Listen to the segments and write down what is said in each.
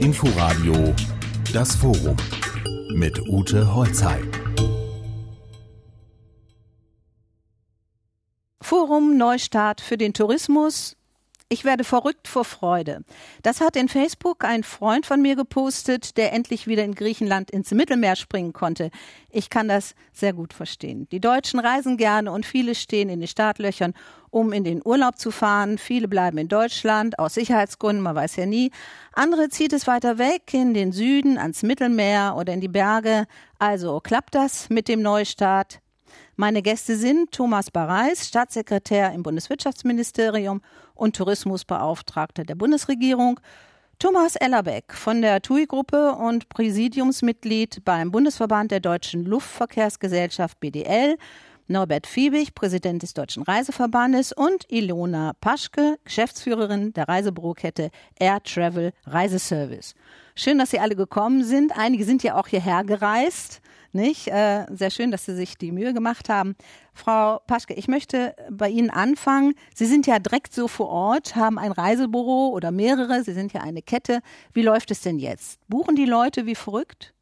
Inforadio Das Forum mit Ute Holzheim. Forum Neustart für den Tourismus ich werde verrückt vor Freude. Das hat in Facebook ein Freund von mir gepostet, der endlich wieder in Griechenland ins Mittelmeer springen konnte. Ich kann das sehr gut verstehen. Die Deutschen reisen gerne und viele stehen in den Startlöchern, um in den Urlaub zu fahren. Viele bleiben in Deutschland aus Sicherheitsgründen, man weiß ja nie. Andere zieht es weiter weg in den Süden, ans Mittelmeer oder in die Berge. Also klappt das mit dem Neustart? Meine Gäste sind Thomas Bareis, Staatssekretär im Bundeswirtschaftsministerium und Tourismusbeauftragter der Bundesregierung, Thomas Ellerbeck von der TUI-Gruppe und Präsidiumsmitglied beim Bundesverband der Deutschen Luftverkehrsgesellschaft BDL, Norbert Fiebig, Präsident des Deutschen Reiseverbandes und Ilona Paschke, Geschäftsführerin der Reisebürokette Air Travel Reiseservice. Schön, dass Sie alle gekommen sind. Einige sind ja auch hierher gereist. Nicht? Äh, sehr schön, dass Sie sich die Mühe gemacht haben. Frau Paschke, ich möchte bei Ihnen anfangen. Sie sind ja direkt so vor Ort, haben ein Reisebüro oder mehrere. Sie sind ja eine Kette. Wie läuft es denn jetzt? Buchen die Leute wie verrückt?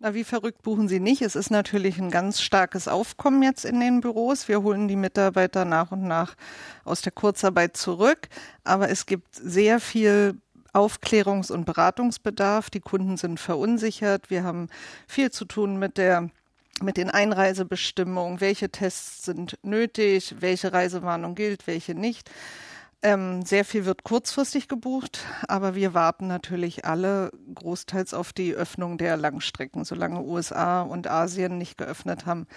Na, wie verrückt buchen sie nicht. Es ist natürlich ein ganz starkes Aufkommen jetzt in den Büros. Wir holen die Mitarbeiter nach und nach aus der Kurzarbeit zurück. Aber es gibt sehr viel Aufklärungs- und Beratungsbedarf. Die Kunden sind verunsichert. Wir haben viel zu tun mit der mit den Einreisebestimmungen, welche Tests sind nötig, welche Reisewarnung gilt, welche nicht. Ähm, sehr viel wird kurzfristig gebucht, aber wir warten natürlich alle großteils auf die Öffnung der Langstrecken. Solange USA und Asien nicht geöffnet haben,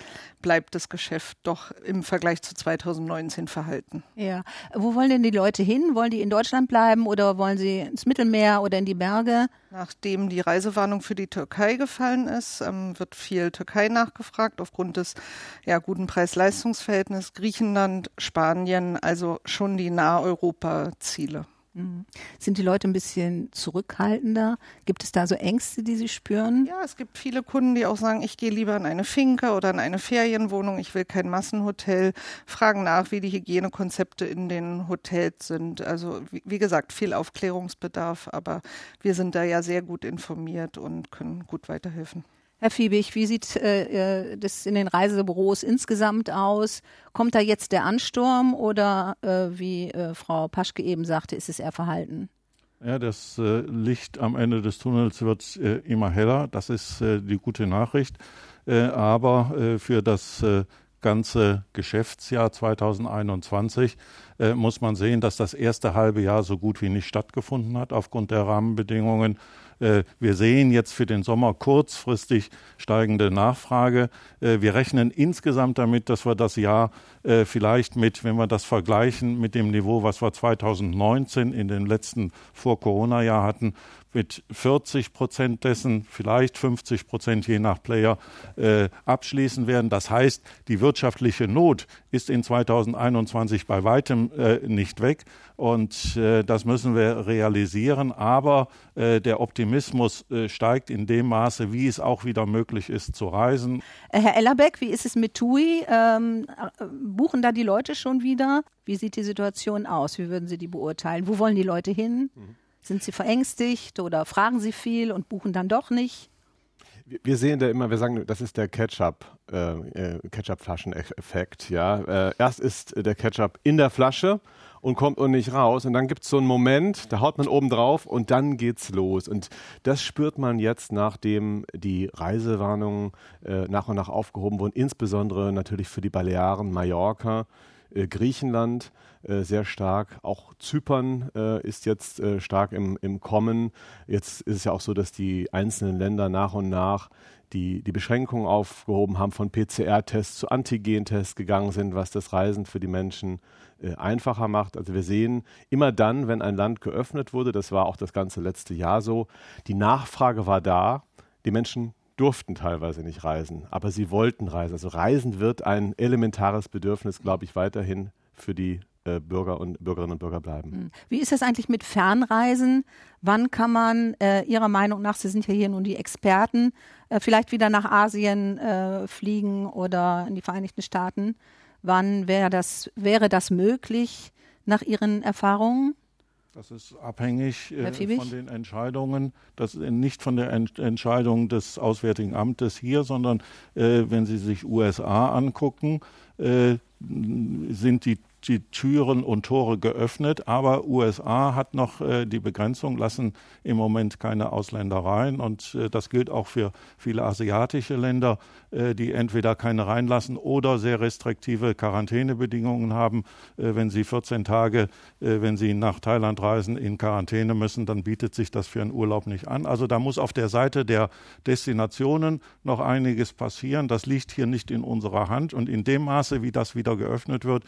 bleibt das Geschäft doch im Vergleich zu 2019 verhalten. Ja, wo wollen denn die Leute hin? Wollen die in Deutschland bleiben oder wollen sie ins Mittelmeer oder in die Berge? Nachdem die Reisewarnung für die Türkei gefallen ist, ähm, wird viel Türkei nachgefragt aufgrund des ja, guten Preis-Leistungs-Verhältnisses. Griechenland, Spanien, also schon die nahe Europa-Ziele. Mhm. Sind die Leute ein bisschen zurückhaltender? Gibt es da so Ängste, die sie spüren? Ja, es gibt viele Kunden, die auch sagen, ich gehe lieber in eine Finke oder in eine Ferienwohnung, ich will kein Massenhotel, fragen nach, wie die Hygienekonzepte in den Hotels sind. Also wie, wie gesagt, viel Aufklärungsbedarf, aber wir sind da ja sehr gut informiert und können gut weiterhelfen. Herr Fiebig, wie sieht äh, äh, das in den Reisebüros insgesamt aus? Kommt da jetzt der Ansturm oder äh, wie äh, Frau Paschke eben sagte, ist es eher verhalten? Ja, das äh, Licht am Ende des Tunnels wird äh, immer heller. Das ist die gute Nachricht. aber für das ganze Geschäftsjahr 2021 äh, muss man sehen, dass das erste halbe Jahr so gut wie nicht stattgefunden hat aufgrund der Rahmenbedingungen. Äh, wir sehen jetzt für den Sommer kurzfristig steigende Nachfrage. Äh, wir rechnen insgesamt damit, dass wir das Jahr äh, vielleicht mit, wenn wir das vergleichen mit dem Niveau, was wir 2019 in den letzten Vor-Corona-Jahr hatten, mit 40 Prozent dessen, vielleicht 50 Prozent je nach Player, äh, abschließen werden. Das heißt, die wirtschaftliche Not ist in 2021 bei weitem äh, nicht weg. Und äh, das müssen wir realisieren. Aber äh, der Optimismus äh, steigt in dem Maße, wie es auch wieder möglich ist zu reisen. Äh, Herr Ellerbeck, wie ist es mit TUI? Ähm, äh, buchen da die Leute schon wieder? Wie sieht die Situation aus? Wie würden Sie die beurteilen? Wo wollen die Leute hin? Mhm. Sind sie verängstigt oder fragen sie viel und buchen dann doch nicht? Wir sehen da immer, wir sagen, das ist der Ketchup, äh, Ketchup-Flaschen-Effekt. Ja, äh, erst ist der Ketchup in der Flasche und kommt und nicht raus. Und dann gibt es so einen Moment, da haut man oben drauf und dann geht's los. Und das spürt man jetzt, nachdem die Reisewarnungen äh, nach und nach aufgehoben wurden, insbesondere natürlich für die Balearen, Mallorca, äh, Griechenland äh, sehr stark. Auch Zypern äh, ist jetzt äh, stark im, im Kommen. Jetzt ist es ja auch so, dass die einzelnen Länder nach und nach die, die Beschränkungen aufgehoben haben, von PCR-Tests zu Antigen-Tests gegangen sind, was das Reisen für die Menschen äh, einfacher macht. Also wir sehen immer dann, wenn ein Land geöffnet wurde, das war auch das ganze letzte Jahr so, die Nachfrage war da, die Menschen durften teilweise nicht reisen, aber sie wollten reisen. Also Reisen wird ein elementares Bedürfnis, glaube ich, weiterhin für die äh, Bürger und Bürgerinnen und Bürger bleiben. Hm. Wie ist das eigentlich mit Fernreisen? Wann kann man äh, Ihrer Meinung nach, Sie sind ja hier nun die Experten, äh, vielleicht wieder nach Asien äh, fliegen oder in die Vereinigten Staaten? Wann wäre das, wäre das möglich nach Ihren Erfahrungen? Das ist abhängig äh, von den Entscheidungen, das nicht von der Ent Entscheidung des Auswärtigen Amtes hier, sondern äh, wenn Sie sich USA angucken, äh, sind die die Türen und Tore geöffnet, aber USA hat noch äh, die Begrenzung, lassen im Moment keine Ausländer rein und äh, das gilt auch für viele asiatische Länder, äh, die entweder keine reinlassen oder sehr restriktive Quarantänebedingungen haben. Wenn sie 14 Tage, wenn sie nach Thailand reisen, in Quarantäne müssen, dann bietet sich das für einen Urlaub nicht an. Also da muss auf der Seite der Destinationen noch einiges passieren. Das liegt hier nicht in unserer Hand und in dem Maße, wie das wieder geöffnet wird,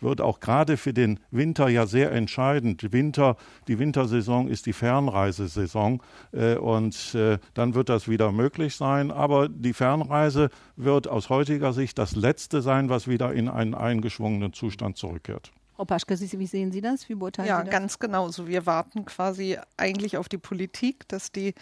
wird auch gerade für den Winter ja sehr entscheidend. Winter, die Wintersaison ist die Fernreisesaison äh, und äh, dann wird das wieder möglich sein. Aber die Fernreise wird aus heutiger Sicht das Letzte sein, was wieder in einen eingeschwungenen Zustand zurückkehrt. Frau Paschke, wie sehen Sie das? Wie beurteilen ja, Sie das? Ja, ganz genau. So, wir warten quasi eigentlich auf die Politik, dass die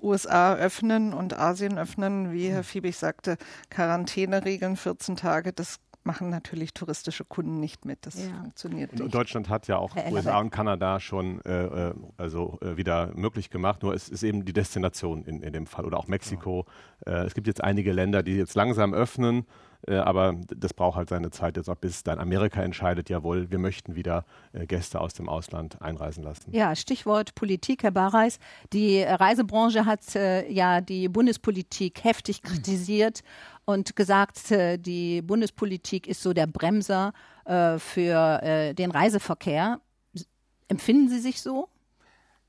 USA öffnen und Asien öffnen, wie Herr Fiebig sagte, Quarantäneregeln 14 Tage, das machen natürlich touristische Kunden nicht mit. Das ja. funktioniert nicht. Und Deutschland hat ja auch Herr USA und Kanada schon äh, äh, also äh, wieder möglich gemacht. Nur es ist eben die Destination in, in dem Fall oder auch Mexiko. Ja. Äh, es gibt jetzt einige Länder, die jetzt langsam öffnen. Äh, aber das braucht halt seine Zeit jetzt auch, bis dann Amerika entscheidet, jawohl, wir möchten wieder äh, Gäste aus dem Ausland einreisen lassen. Ja, Stichwort Politik, Herr Barreis. Die Reisebranche hat äh, ja die Bundespolitik heftig kritisiert und gesagt, die Bundespolitik ist so der Bremser für den Reiseverkehr. Empfinden Sie sich so?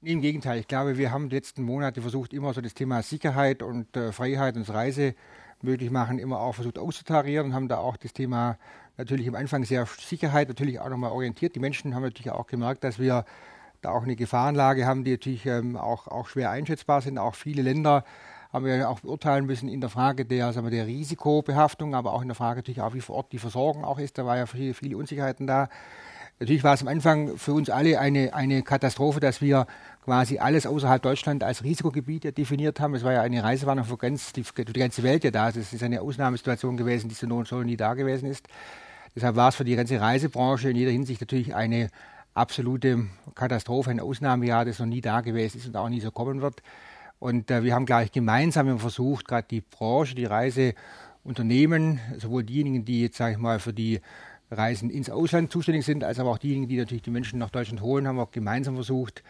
Im Gegenteil, ich glaube, wir haben die letzten Monate versucht, immer so das Thema Sicherheit und Freiheit und Reise möglich machen, immer auch versucht auszutarieren und haben da auch das Thema natürlich am Anfang sehr Sicherheit natürlich auch nochmal orientiert. Die Menschen haben natürlich auch gemerkt, dass wir da auch eine Gefahrenlage haben, die natürlich ähm, auch, auch schwer einschätzbar sind. Auch viele Länder haben wir auch beurteilen müssen in der Frage der, sagen wir, der Risikobehaftung, aber auch in der Frage natürlich auch, wie vor Ort die Versorgung auch ist. Da war ja viele, viele Unsicherheiten da. Natürlich war es am Anfang für uns alle eine, eine Katastrophe, dass wir quasi alles außerhalb Deutschland als Risikogebiet definiert haben. Es war ja eine Reisewarnung für ganz, die, die ganze Welt ja da. Es ist eine Ausnahmesituation gewesen, die so, so nie da gewesen ist. Deshalb war es für die ganze Reisebranche in jeder Hinsicht natürlich eine absolute Katastrophe, ein Ausnahmejahr, das noch nie da gewesen ist und auch nie so kommen wird. Und äh, wir haben gleich gemeinsam versucht, gerade die Branche, die Reiseunternehmen, sowohl diejenigen, die jetzt, sage ich mal, für die Reisen ins Ausland zuständig sind, als aber auch diejenigen, die natürlich die Menschen nach Deutschland holen, haben wir gemeinsam versucht,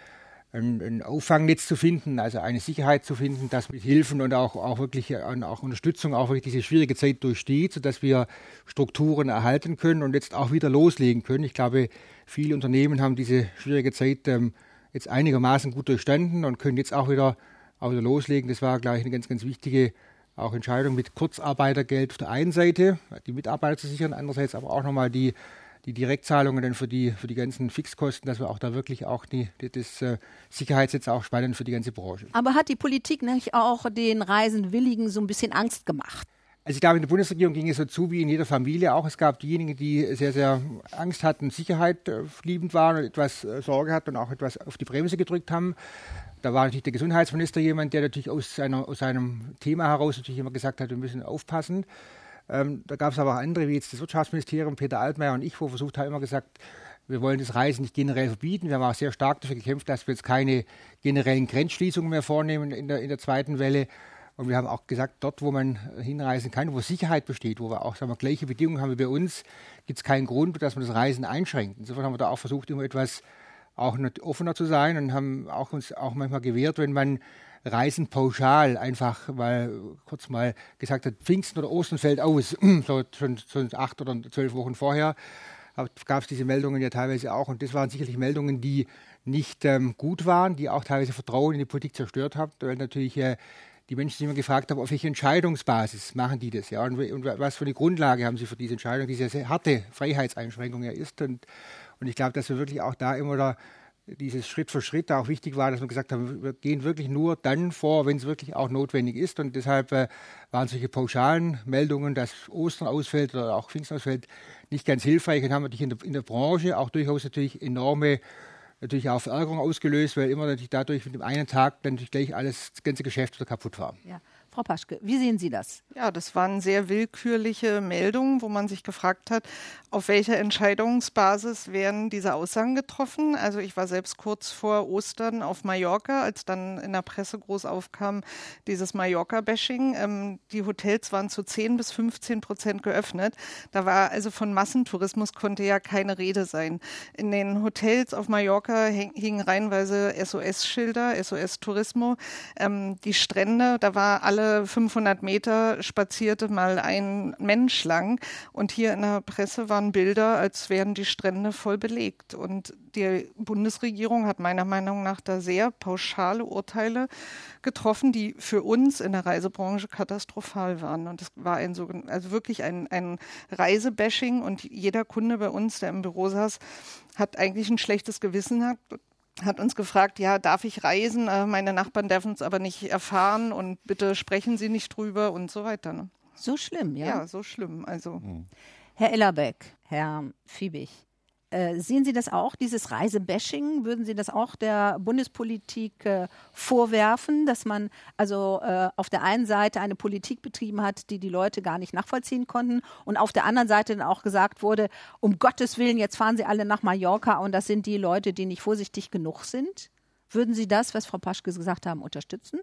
ein, ein, Auffangnetz zu finden, also eine Sicherheit zu finden, das mit Hilfen und auch, auch wirklich und auch Unterstützung auch wirklich diese schwierige Zeit durchsteht, sodass wir Strukturen erhalten können und jetzt auch wieder loslegen können. Ich glaube, viele Unternehmen haben diese schwierige Zeit ähm, jetzt einigermaßen gut durchstanden und können jetzt auch wieder, auch wieder loslegen. Das war, glaube ich, eine ganz, ganz wichtige auch Entscheidung mit Kurzarbeitergeld auf der einen Seite, die Mitarbeiter zu sichern, andererseits aber auch nochmal die, die Direktzahlungen dann für die, für die ganzen Fixkosten, dass wir auch da wirklich auch die, die das äh, Sicherheitsnetz auch spannen für die ganze Branche. Aber hat die Politik nicht auch den Reisenwilligen so ein bisschen Angst gemacht? Also ich glaube, in der Bundesregierung ging es so zu wie in jeder Familie auch. Es gab diejenigen, die sehr, sehr Angst hatten, Sicherheit äh, liebend waren und etwas äh, Sorge hatten und auch etwas auf die Bremse gedrückt haben. Da war natürlich der Gesundheitsminister jemand, der natürlich aus, seiner, aus seinem Thema heraus natürlich immer gesagt hat, wir müssen aufpassen. Ähm, da gab es aber auch andere, wie jetzt das Wirtschaftsministerium, Peter Altmaier und ich, wo versucht haben, immer gesagt, wir wollen das Reisen nicht generell verbieten. Wir haben auch sehr stark dafür gekämpft, dass wir jetzt keine generellen Grenzschließungen mehr vornehmen in der, in der zweiten Welle. Und wir haben auch gesagt, dort, wo man hinreisen kann, wo Sicherheit besteht, wo wir auch sagen wir, gleiche Bedingungen haben wie bei uns, gibt es keinen Grund, dass man das Reisen einschränkt. Insofern haben wir da auch versucht, immer etwas auch offener zu sein und haben auch uns auch manchmal gewehrt, wenn man Reisen pauschal einfach weil kurz mal gesagt hat, Pfingsten oder Ostern fällt aus, so schon, schon acht oder zwölf Wochen vorher gab es diese Meldungen ja teilweise auch. Und das waren sicherlich Meldungen, die nicht ähm, gut waren, die auch teilweise Vertrauen in die Politik zerstört haben, weil natürlich äh, die Menschen sich immer gefragt haben, auf welche Entscheidungsbasis machen die das, ja, und, und, was für eine Grundlage haben sie für diese Entscheidung, die sehr, harte Freiheitseinschränkung ja ist. Und und ich glaube, dass wir wirklich auch da immer da dieses Schritt für Schritt auch wichtig war, dass wir gesagt haben, wir gehen wirklich nur dann vor, wenn es wirklich auch notwendig ist. Und deshalb äh, waren solche pauschalen Meldungen, dass Ostern ausfällt oder auch Pfingsten ausfällt, nicht ganz hilfreich und haben natürlich in der, in der Branche auch durchaus natürlich enorme natürlich auch Verärgerung ausgelöst, weil immer natürlich dadurch mit dem einen Tag dann natürlich gleich alles, das ganze Geschäft wieder kaputt war. Ja. Frau Paschke, wie sehen Sie das? Ja, das waren sehr willkürliche Meldungen, wo man sich gefragt hat, auf welcher Entscheidungsbasis werden diese Aussagen getroffen. Also ich war selbst kurz vor Ostern auf Mallorca, als dann in der Presse groß aufkam, dieses Mallorca-Bashing. Ähm, die Hotels waren zu 10 bis 15 Prozent geöffnet. Da war also von Massentourismus konnte ja keine Rede sein. In den Hotels auf Mallorca hingen reihenweise SOS-Schilder, SOS-Tourismo. Ähm, die Strände, da war alle 500 Meter spazierte mal ein Mensch lang. Und hier in der Presse waren Bilder, als wären die Strände voll belegt. Und die Bundesregierung hat meiner Meinung nach da sehr pauschale Urteile getroffen, die für uns in der Reisebranche katastrophal waren. Und es war ein so, also wirklich ein, ein Reisebashing und jeder Kunde bei uns, der im Büro saß, hat eigentlich ein schlechtes Gewissen gehabt hat uns gefragt, ja, darf ich reisen? Äh, meine Nachbarn dürfen es aber nicht erfahren und bitte sprechen Sie nicht drüber und so weiter. Ne? So schlimm, ja? Ja, so schlimm. Also. Mhm. Herr Ellerbeck, Herr Fiebig, äh, sehen Sie das auch, dieses Reisebashing? Würden Sie das auch der Bundespolitik äh, vorwerfen, dass man also äh, auf der einen Seite eine Politik betrieben hat, die die Leute gar nicht nachvollziehen konnten und auf der anderen Seite dann auch gesagt wurde, um Gottes Willen, jetzt fahren Sie alle nach Mallorca und das sind die Leute, die nicht vorsichtig genug sind? Würden Sie das, was Frau Paschke gesagt haben, unterstützen?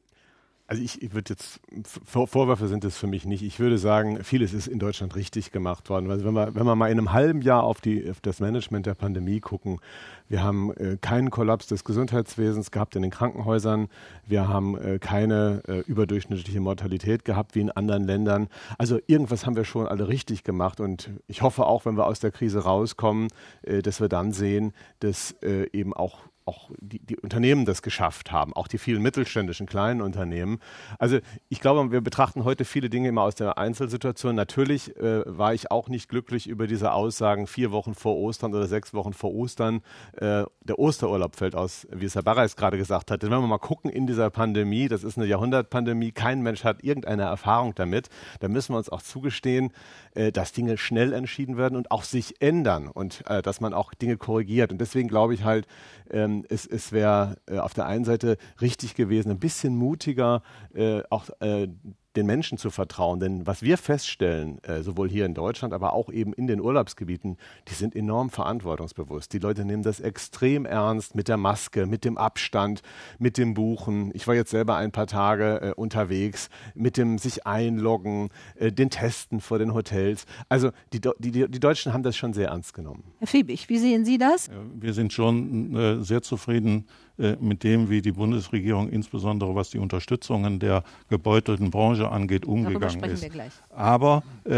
Also ich, ich würde jetzt, Vorwürfe sind es für mich nicht. Ich würde sagen, vieles ist in Deutschland richtig gemacht worden. Also wenn wir, wenn wir mal in einem halben Jahr auf, die, auf das Management der Pandemie gucken, wir haben äh, keinen Kollaps des Gesundheitswesens gehabt in den Krankenhäusern. Wir haben äh, keine äh, überdurchschnittliche Mortalität gehabt wie in anderen Ländern. Also irgendwas haben wir schon alle richtig gemacht. Und ich hoffe auch, wenn wir aus der Krise rauskommen, äh, dass wir dann sehen, dass äh, eben auch auch die, die, Unternehmen das geschafft haben, auch die vielen mittelständischen kleinen Unternehmen. Also ich glaube, wir betrachten heute viele Dinge immer aus der Einzelsituation. Natürlich äh, war ich auch nicht glücklich über diese Aussagen vier Wochen vor Ostern oder sechs Wochen vor Ostern. Äh, der Osterurlaub fällt aus, wie es Herr Barreis gerade gesagt hat. Denn wenn wir mal gucken in dieser Pandemie, das ist eine Jahrhundertpandemie, kein Mensch hat irgendeine Erfahrung damit, dann müssen wir uns auch zugestehen, äh, dass Dinge schnell entschieden werden und auch sich ändern und äh, dass man auch Dinge korrigiert. Und deswegen glaube ich halt, ähm, es, es wäre äh, auf der einen Seite richtig gewesen, ein bisschen mutiger äh, auch äh, den Menschen zu vertrauen. Denn was wir feststellen, äh, sowohl hier in Deutschland, aber auch eben in den Urlaubsgebieten, die sind enorm verantwortungsbewusst. Die Leute nehmen das extrem ernst mit der Maske, mit dem Abstand, mit dem Buchen. Ich war jetzt selber ein paar Tage äh, unterwegs, mit dem sich einloggen, äh, den Testen vor den Hotels. Also die, die, die Deutschen haben das schon sehr ernst genommen. Herr Fiebig, wie sehen Sie das? Wir sind schon sehr zufrieden mit dem, wie die Bundesregierung insbesondere was die Unterstützungen der gebeutelten Branche angeht, umgegangen ist. Aber äh,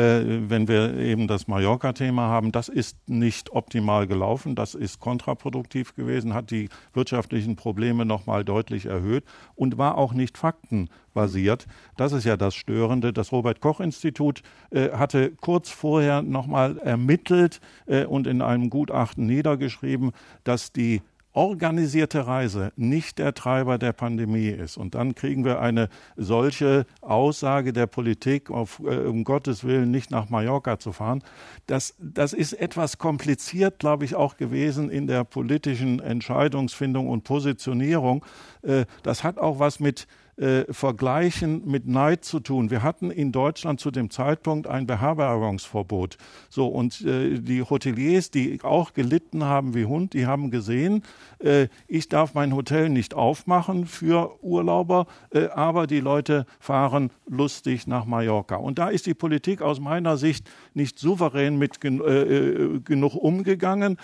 wenn wir eben das Mallorca-Thema haben, das ist nicht optimal gelaufen, das ist kontraproduktiv gewesen, hat die wirtschaftlichen Probleme nochmal deutlich erhöht und war auch nicht faktenbasiert. Das ist ja das Störende. Das Robert-Koch-Institut äh, hatte kurz vorher nochmal ermittelt äh, und in einem Gutachten niedergeschrieben, dass die organisierte Reise nicht der Treiber der Pandemie ist. Und dann kriegen wir eine solche Aussage der Politik, auf, äh, um Gottes Willen nicht nach Mallorca zu fahren. Das, das ist etwas kompliziert, glaube ich, auch gewesen in der politischen Entscheidungsfindung und Positionierung. Äh, das hat auch was mit äh, Vergleichen mit Neid zu tun. Wir hatten in Deutschland zu dem Zeitpunkt ein Beherbergungsverbot. So, und äh, die Hoteliers, die auch gelitten haben wie Hund, die haben gesehen, äh, ich darf mein Hotel nicht aufmachen für Urlauber, äh, aber die Leute fahren lustig nach Mallorca. Und da ist die Politik aus meiner Sicht nicht souverän mit gen äh, äh, genug umgegangen.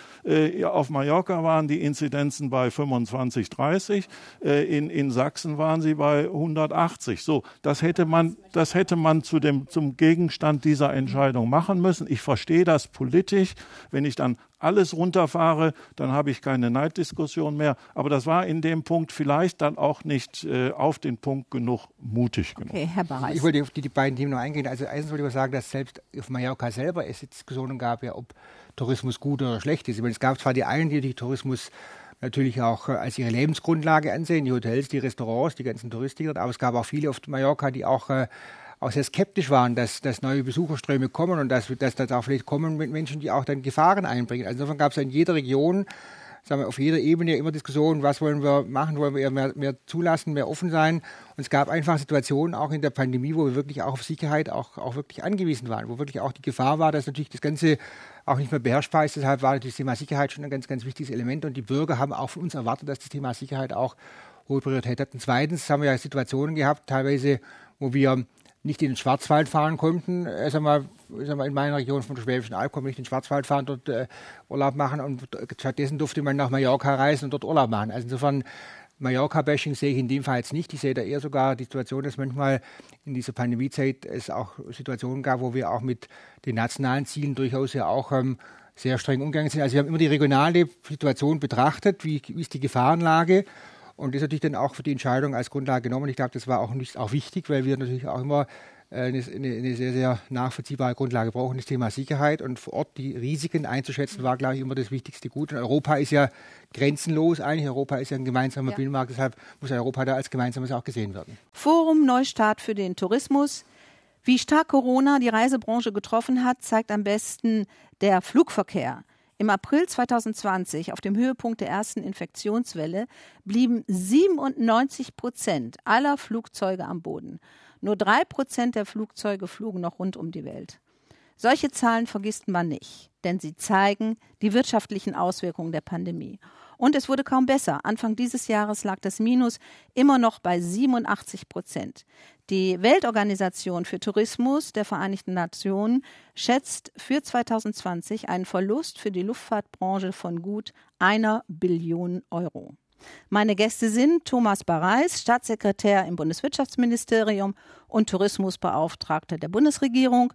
auf Mallorca waren die Inzidenzen bei 25, 30. in, in Sachsen waren sie bei 180. So, das hätte man, das hätte man zu dem, zum Gegenstand dieser Entscheidung machen müssen. Ich verstehe das politisch. Wenn ich dann alles runterfahre, dann habe ich keine Neiddiskussion mehr. Aber das war in dem Punkt vielleicht dann auch nicht äh, auf den Punkt genug mutig genug. Okay, Herr Barreis. Ich wollte auf die, die beiden Themen noch eingehen. Also erstens wollte ich sagen, dass selbst auf Mallorca selber es Diskussionen gab, ja, ob Tourismus gut oder schlecht ist. Ich meine, es gab zwar die einen, die die Tourismus natürlich auch äh, als ihre Lebensgrundlage ansehen, die Hotels, die Restaurants, die ganzen Touristiker. Aber es gab auch viele auf Mallorca, die auch, äh, auch sehr skeptisch waren, dass, dass neue Besucherströme kommen und dass, dass, dass auch vielleicht kommen mit Menschen, die auch dann Gefahren einbringen. Also insofern gab es in jeder Region sagen wir, auf jeder Ebene immer Diskussionen, was wollen wir machen, wollen wir mehr, mehr zulassen, mehr offen sein. Und es gab einfach Situationen auch in der Pandemie, wo wir wirklich auch auf Sicherheit auch, auch wirklich angewiesen waren, wo wirklich auch die Gefahr war, dass natürlich das Ganze auch nicht mehr beherrschbar ist. Deshalb war das Thema Sicherheit schon ein ganz, ganz wichtiges Element und die Bürger haben auch von uns erwartet, dass das Thema Sicherheit auch hohe Priorität hat. Und zweitens haben wir ja Situationen gehabt, teilweise, wo wir nicht in den Schwarzwald fahren konnten. Äh, sag mal, sag mal, in meiner Region von der Schwäbischen Alb konnte nicht in den Schwarzwald fahren, dort äh, Urlaub machen und stattdessen durfte man nach Mallorca reisen und dort Urlaub machen. Also insofern Mallorca-Bashing sehe ich in dem Fall jetzt nicht. Ich sehe da eher sogar die Situation, dass manchmal in dieser Pandemiezeit es auch Situationen gab, wo wir auch mit den nationalen Zielen durchaus ja auch ähm, sehr streng umgegangen sind. Also wir haben immer die regionale Situation betrachtet, wie, wie ist die Gefahrenlage und das ist natürlich dann auch für die Entscheidung als Grundlage genommen. Ich glaube, das war auch, nicht, auch wichtig, weil wir natürlich auch immer äh, eine, eine, sehr, sehr nachvollziehbare Grundlage brauchen, das Thema Sicherheit und vor Ort die Risiken einzuschätzen, war, glaube ich, immer das wichtigste Gut. Und Europa ist ja grenzenlos eigentlich. Europa ist ja ein gemeinsamer ja. Binnenmarkt, deshalb muss Europa da als gemeinsames auch gesehen werden. Forum Neustart für den Tourismus. Wie stark Corona die Reisebranche getroffen hat, zeigt am besten der Flugverkehr. Im April 2020, auf dem Höhepunkt der ersten Infektionswelle, blieben 97 Prozent aller Flugzeuge am Boden. Nur drei Prozent der Flugzeuge flogen noch rund um die Welt. Solche Zahlen vergisst man nicht, denn sie zeigen die wirtschaftlichen Auswirkungen der Pandemie. Und es wurde kaum besser. Anfang dieses Jahres lag das Minus immer noch bei 87 Prozent. Die Weltorganisation für Tourismus der Vereinigten Nationen schätzt für 2020 einen Verlust für die Luftfahrtbranche von gut einer Billion Euro. Meine Gäste sind Thomas Bareis, Staatssekretär im Bundeswirtschaftsministerium und Tourismusbeauftragter der Bundesregierung,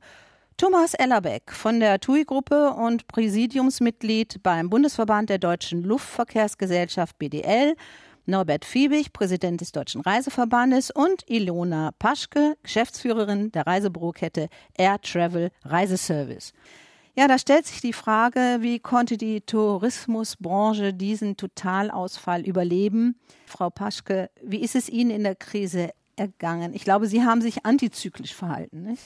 Thomas Ellerbeck von der TUI-Gruppe und Präsidiumsmitglied beim Bundesverband der Deutschen Luftverkehrsgesellschaft BDL, Norbert Fiebig, Präsident des Deutschen Reiseverbandes und Ilona Paschke, Geschäftsführerin der Reisebürokette Air Travel Reiseservice. Ja, da stellt sich die Frage, wie konnte die Tourismusbranche diesen Totalausfall überleben? Frau Paschke, wie ist es Ihnen in der Krise ergangen? Ich glaube, Sie haben sich antizyklisch verhalten, nicht?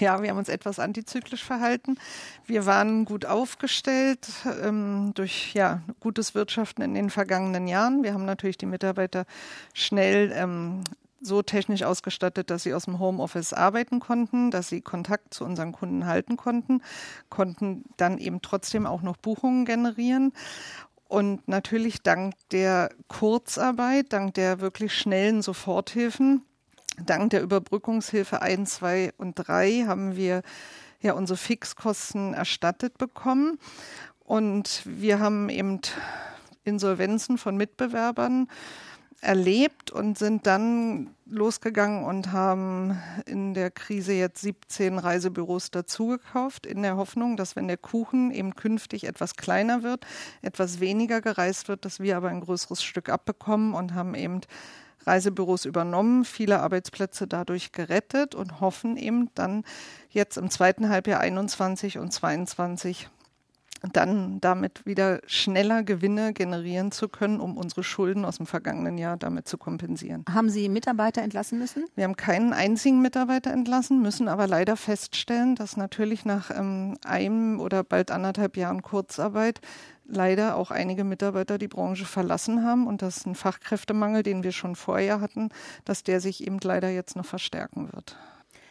Ja, wir haben uns etwas antizyklisch verhalten. Wir waren gut aufgestellt ähm, durch ja, gutes Wirtschaften in den vergangenen Jahren. Wir haben natürlich die Mitarbeiter schnell ähm, so technisch ausgestattet, dass sie aus dem Homeoffice arbeiten konnten, dass sie Kontakt zu unseren Kunden halten konnten, konnten dann eben trotzdem auch noch Buchungen generieren. Und natürlich dank der Kurzarbeit, dank der wirklich schnellen Soforthilfen, Dank der Überbrückungshilfe 1, 2 und 3 haben wir ja unsere Fixkosten erstattet bekommen. Und wir haben eben Insolvenzen von Mitbewerbern erlebt und sind dann losgegangen und haben in der Krise jetzt 17 Reisebüros dazugekauft, in der Hoffnung, dass wenn der Kuchen eben künftig etwas kleiner wird, etwas weniger gereist wird, dass wir aber ein größeres Stück abbekommen und haben eben Reisebüros übernommen, viele Arbeitsplätze dadurch gerettet und hoffen eben dann jetzt im zweiten Halbjahr 21 und 22 dann damit wieder schneller Gewinne generieren zu können, um unsere Schulden aus dem vergangenen Jahr damit zu kompensieren. Haben Sie Mitarbeiter entlassen müssen? Wir haben keinen einzigen Mitarbeiter entlassen, müssen aber leider feststellen, dass natürlich nach ähm, einem oder bald anderthalb Jahren Kurzarbeit leider auch einige Mitarbeiter die Branche verlassen haben und dass ein Fachkräftemangel, den wir schon vorher hatten, dass der sich eben leider jetzt noch verstärken wird.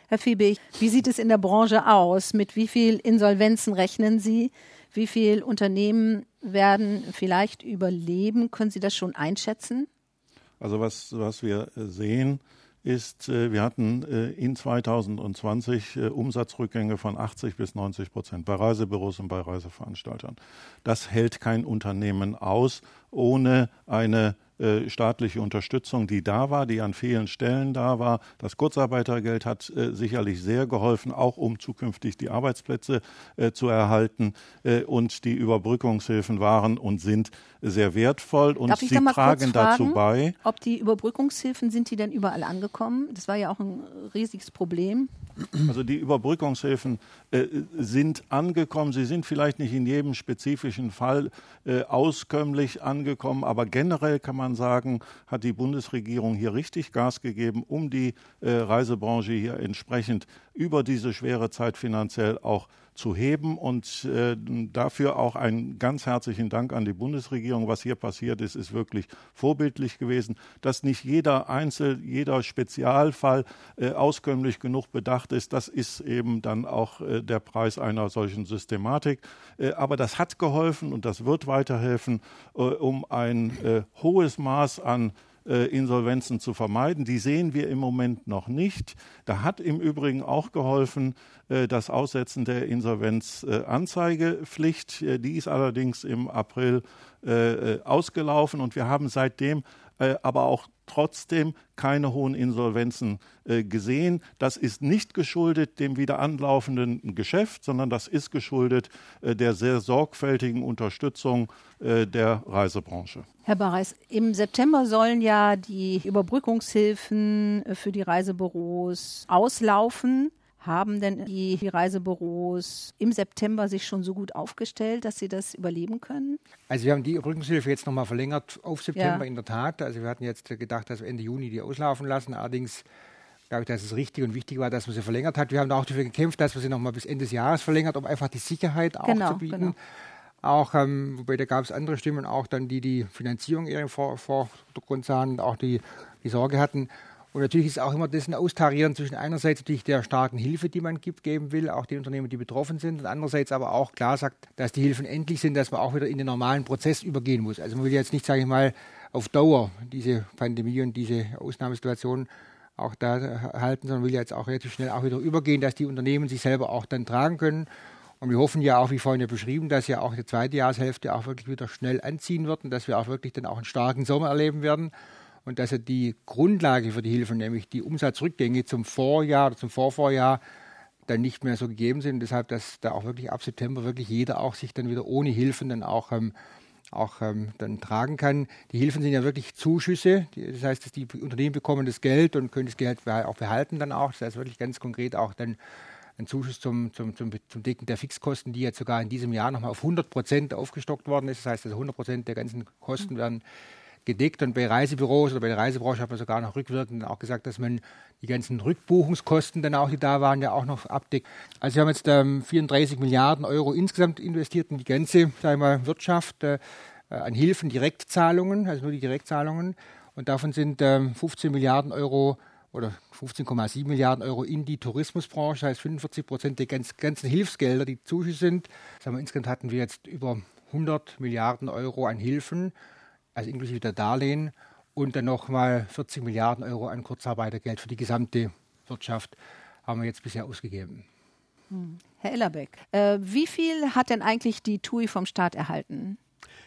Herr Fiebig, wie sieht es in der Branche aus? Mit wie viel Insolvenzen rechnen Sie? Wie viele Unternehmen werden vielleicht überleben? Können Sie das schon einschätzen? Also was, was wir sehen, ist, äh, wir hatten äh, in 2020 äh, Umsatzrückgänge von 80 bis 90 Prozent bei Reisebüros und bei Reiseveranstaltern. Das hält kein Unternehmen aus ohne eine äh, staatliche Unterstützung, die da war, die an vielen Stellen da war. Das Kurzarbeitergeld hat äh, sicherlich sehr geholfen, auch um zukünftig die Arbeitsplätze äh, zu erhalten. Äh, und die Überbrückungshilfen waren und sind sehr wertvoll und sie tragen fragen, dazu bei. Ob die Überbrückungshilfen, sind die denn überall angekommen? Das war ja auch ein riesiges Problem. Also die Überbrückungshilfen äh, sind angekommen. Sie sind vielleicht nicht in jedem spezifischen Fall äh, auskömmlich angekommen, aber generell kann man sagen, hat die Bundesregierung hier richtig Gas gegeben, um die äh, Reisebranche hier entsprechend über diese schwere Zeit finanziell auch zu heben. Und äh, dafür auch einen ganz herzlichen Dank an die Bundesregierung. Was hier passiert ist, ist wirklich vorbildlich gewesen, dass nicht jeder Einzel, jeder Spezialfall äh, auskömmlich genug bedacht ist. Das ist eben dann auch äh, der Preis einer solchen Systematik. Äh, aber das hat geholfen und das wird weiterhelfen, äh, um ein äh, hohes Maß an äh, Insolvenzen zu vermeiden. Die sehen wir im Moment noch nicht. Da hat im Übrigen auch geholfen äh, das Aussetzen der Insolvenzanzeigepflicht. Äh, die ist allerdings im April ausgelaufen und wir haben seitdem aber auch trotzdem keine hohen Insolvenzen äh, gesehen. Das ist nicht geschuldet dem wieder anlaufenden Geschäft, sondern das ist geschuldet äh, der sehr sorgfältigen Unterstützung äh, der Reisebranche. Herr Barreis, im September sollen ja die Überbrückungshilfen äh, für die Reisebüros auslaufen. Haben denn die, Reisebüros im September sich schon so gut aufgestellt, dass sie das überleben können? Also wir haben die Rückenshilfe jetzt nochmal verlängert auf September ja. in der Tat. Also wir hatten jetzt gedacht, dass wir Ende Juni die auslaufen lassen. Allerdings glaube ich, dass es richtig und wichtig war, dass man sie verlängert hat. Wir haben auch dafür gekämpft, dass wir sie nochmal bis Ende des Jahres verlängert, um einfach die Sicherheit auch genau, zu bieten. Genau. Auch, ähm, wobei da gab es andere Stimmen, auch dann die die Finanzierung eher im Vordergrund sahen und auch die, die Sorge hatten. Und natürlich ist auch immer das ein Austarieren zwischen einerseits natürlich der starken Hilfe, die man gibt, geben will, auch die Unternehmen, die betroffen sind, und andererseits aber auch klar sagt, dass die Hilfen endlich sind, dass man auch wieder in den normalen Prozess übergehen muss. Also man will jetzt nicht, sage ich mal, auf Dauer diese Pandemie und diese Ausnahmesituation auch da halten, sondern will jetzt auch relativ schnell auch wieder übergehen, dass die Unternehmen sich selber auch dann tragen können. Und wir hoffen ja auch, wie vorhin ja beschrieben, dass ja auch die zweite Jahreshälfte auch wirklich wieder schnell anziehen wird und dass wir auch wirklich dann auch einen starken Sommer erleben werden und dass er die Grundlage für die Hilfe, nämlich die Umsatzrückgänge zum Vorjahr oder zum Vorvorjahr, dann nicht mehr so gegeben sind. Und deshalb, dass da auch wirklich ab September wirklich jeder auch sich dann wieder ohne Hilfen dann auch, ähm, auch ähm, dann tragen kann. Die Hilfen sind ja wirklich Zuschüsse. Das heißt, dass die Unternehmen bekommen das Geld und können das Geld auch behalten dann auch. Das heißt wirklich ganz konkret auch dann ein Zuschuss zum, zum, zum, zum Decken der Fixkosten, die jetzt sogar in diesem Jahr nochmal auf 100 Prozent aufgestockt worden ist. Das heißt, also 100 Prozent der ganzen Kosten werden gedeckt. Und bei Reisebüros oder bei der Reisebranche hat man sogar noch rückwirkend auch gesagt, dass man die ganzen Rückbuchungskosten dann auch, die da waren, ja auch noch abdeckt. Also wir haben jetzt ähm, 34 Milliarden Euro insgesamt investiert in die ganze sagen wir, Wirtschaft äh, an Hilfen, Direktzahlungen, also nur die Direktzahlungen. Und davon sind ähm, 15 Milliarden Euro oder 15,7 Milliarden Euro in die Tourismusbranche, das heißt 45 Prozent der ganz, ganzen Hilfsgelder, die Zuschüsse sind. Sagen wir, insgesamt hatten wir jetzt über 100 Milliarden Euro an Hilfen also inklusive der Darlehen und dann nochmal 40 Milliarden Euro an Kurzarbeitergeld für die gesamte Wirtschaft haben wir jetzt bisher ausgegeben. Hm. Herr Ellerbeck, äh, wie viel hat denn eigentlich die TUI vom Staat erhalten?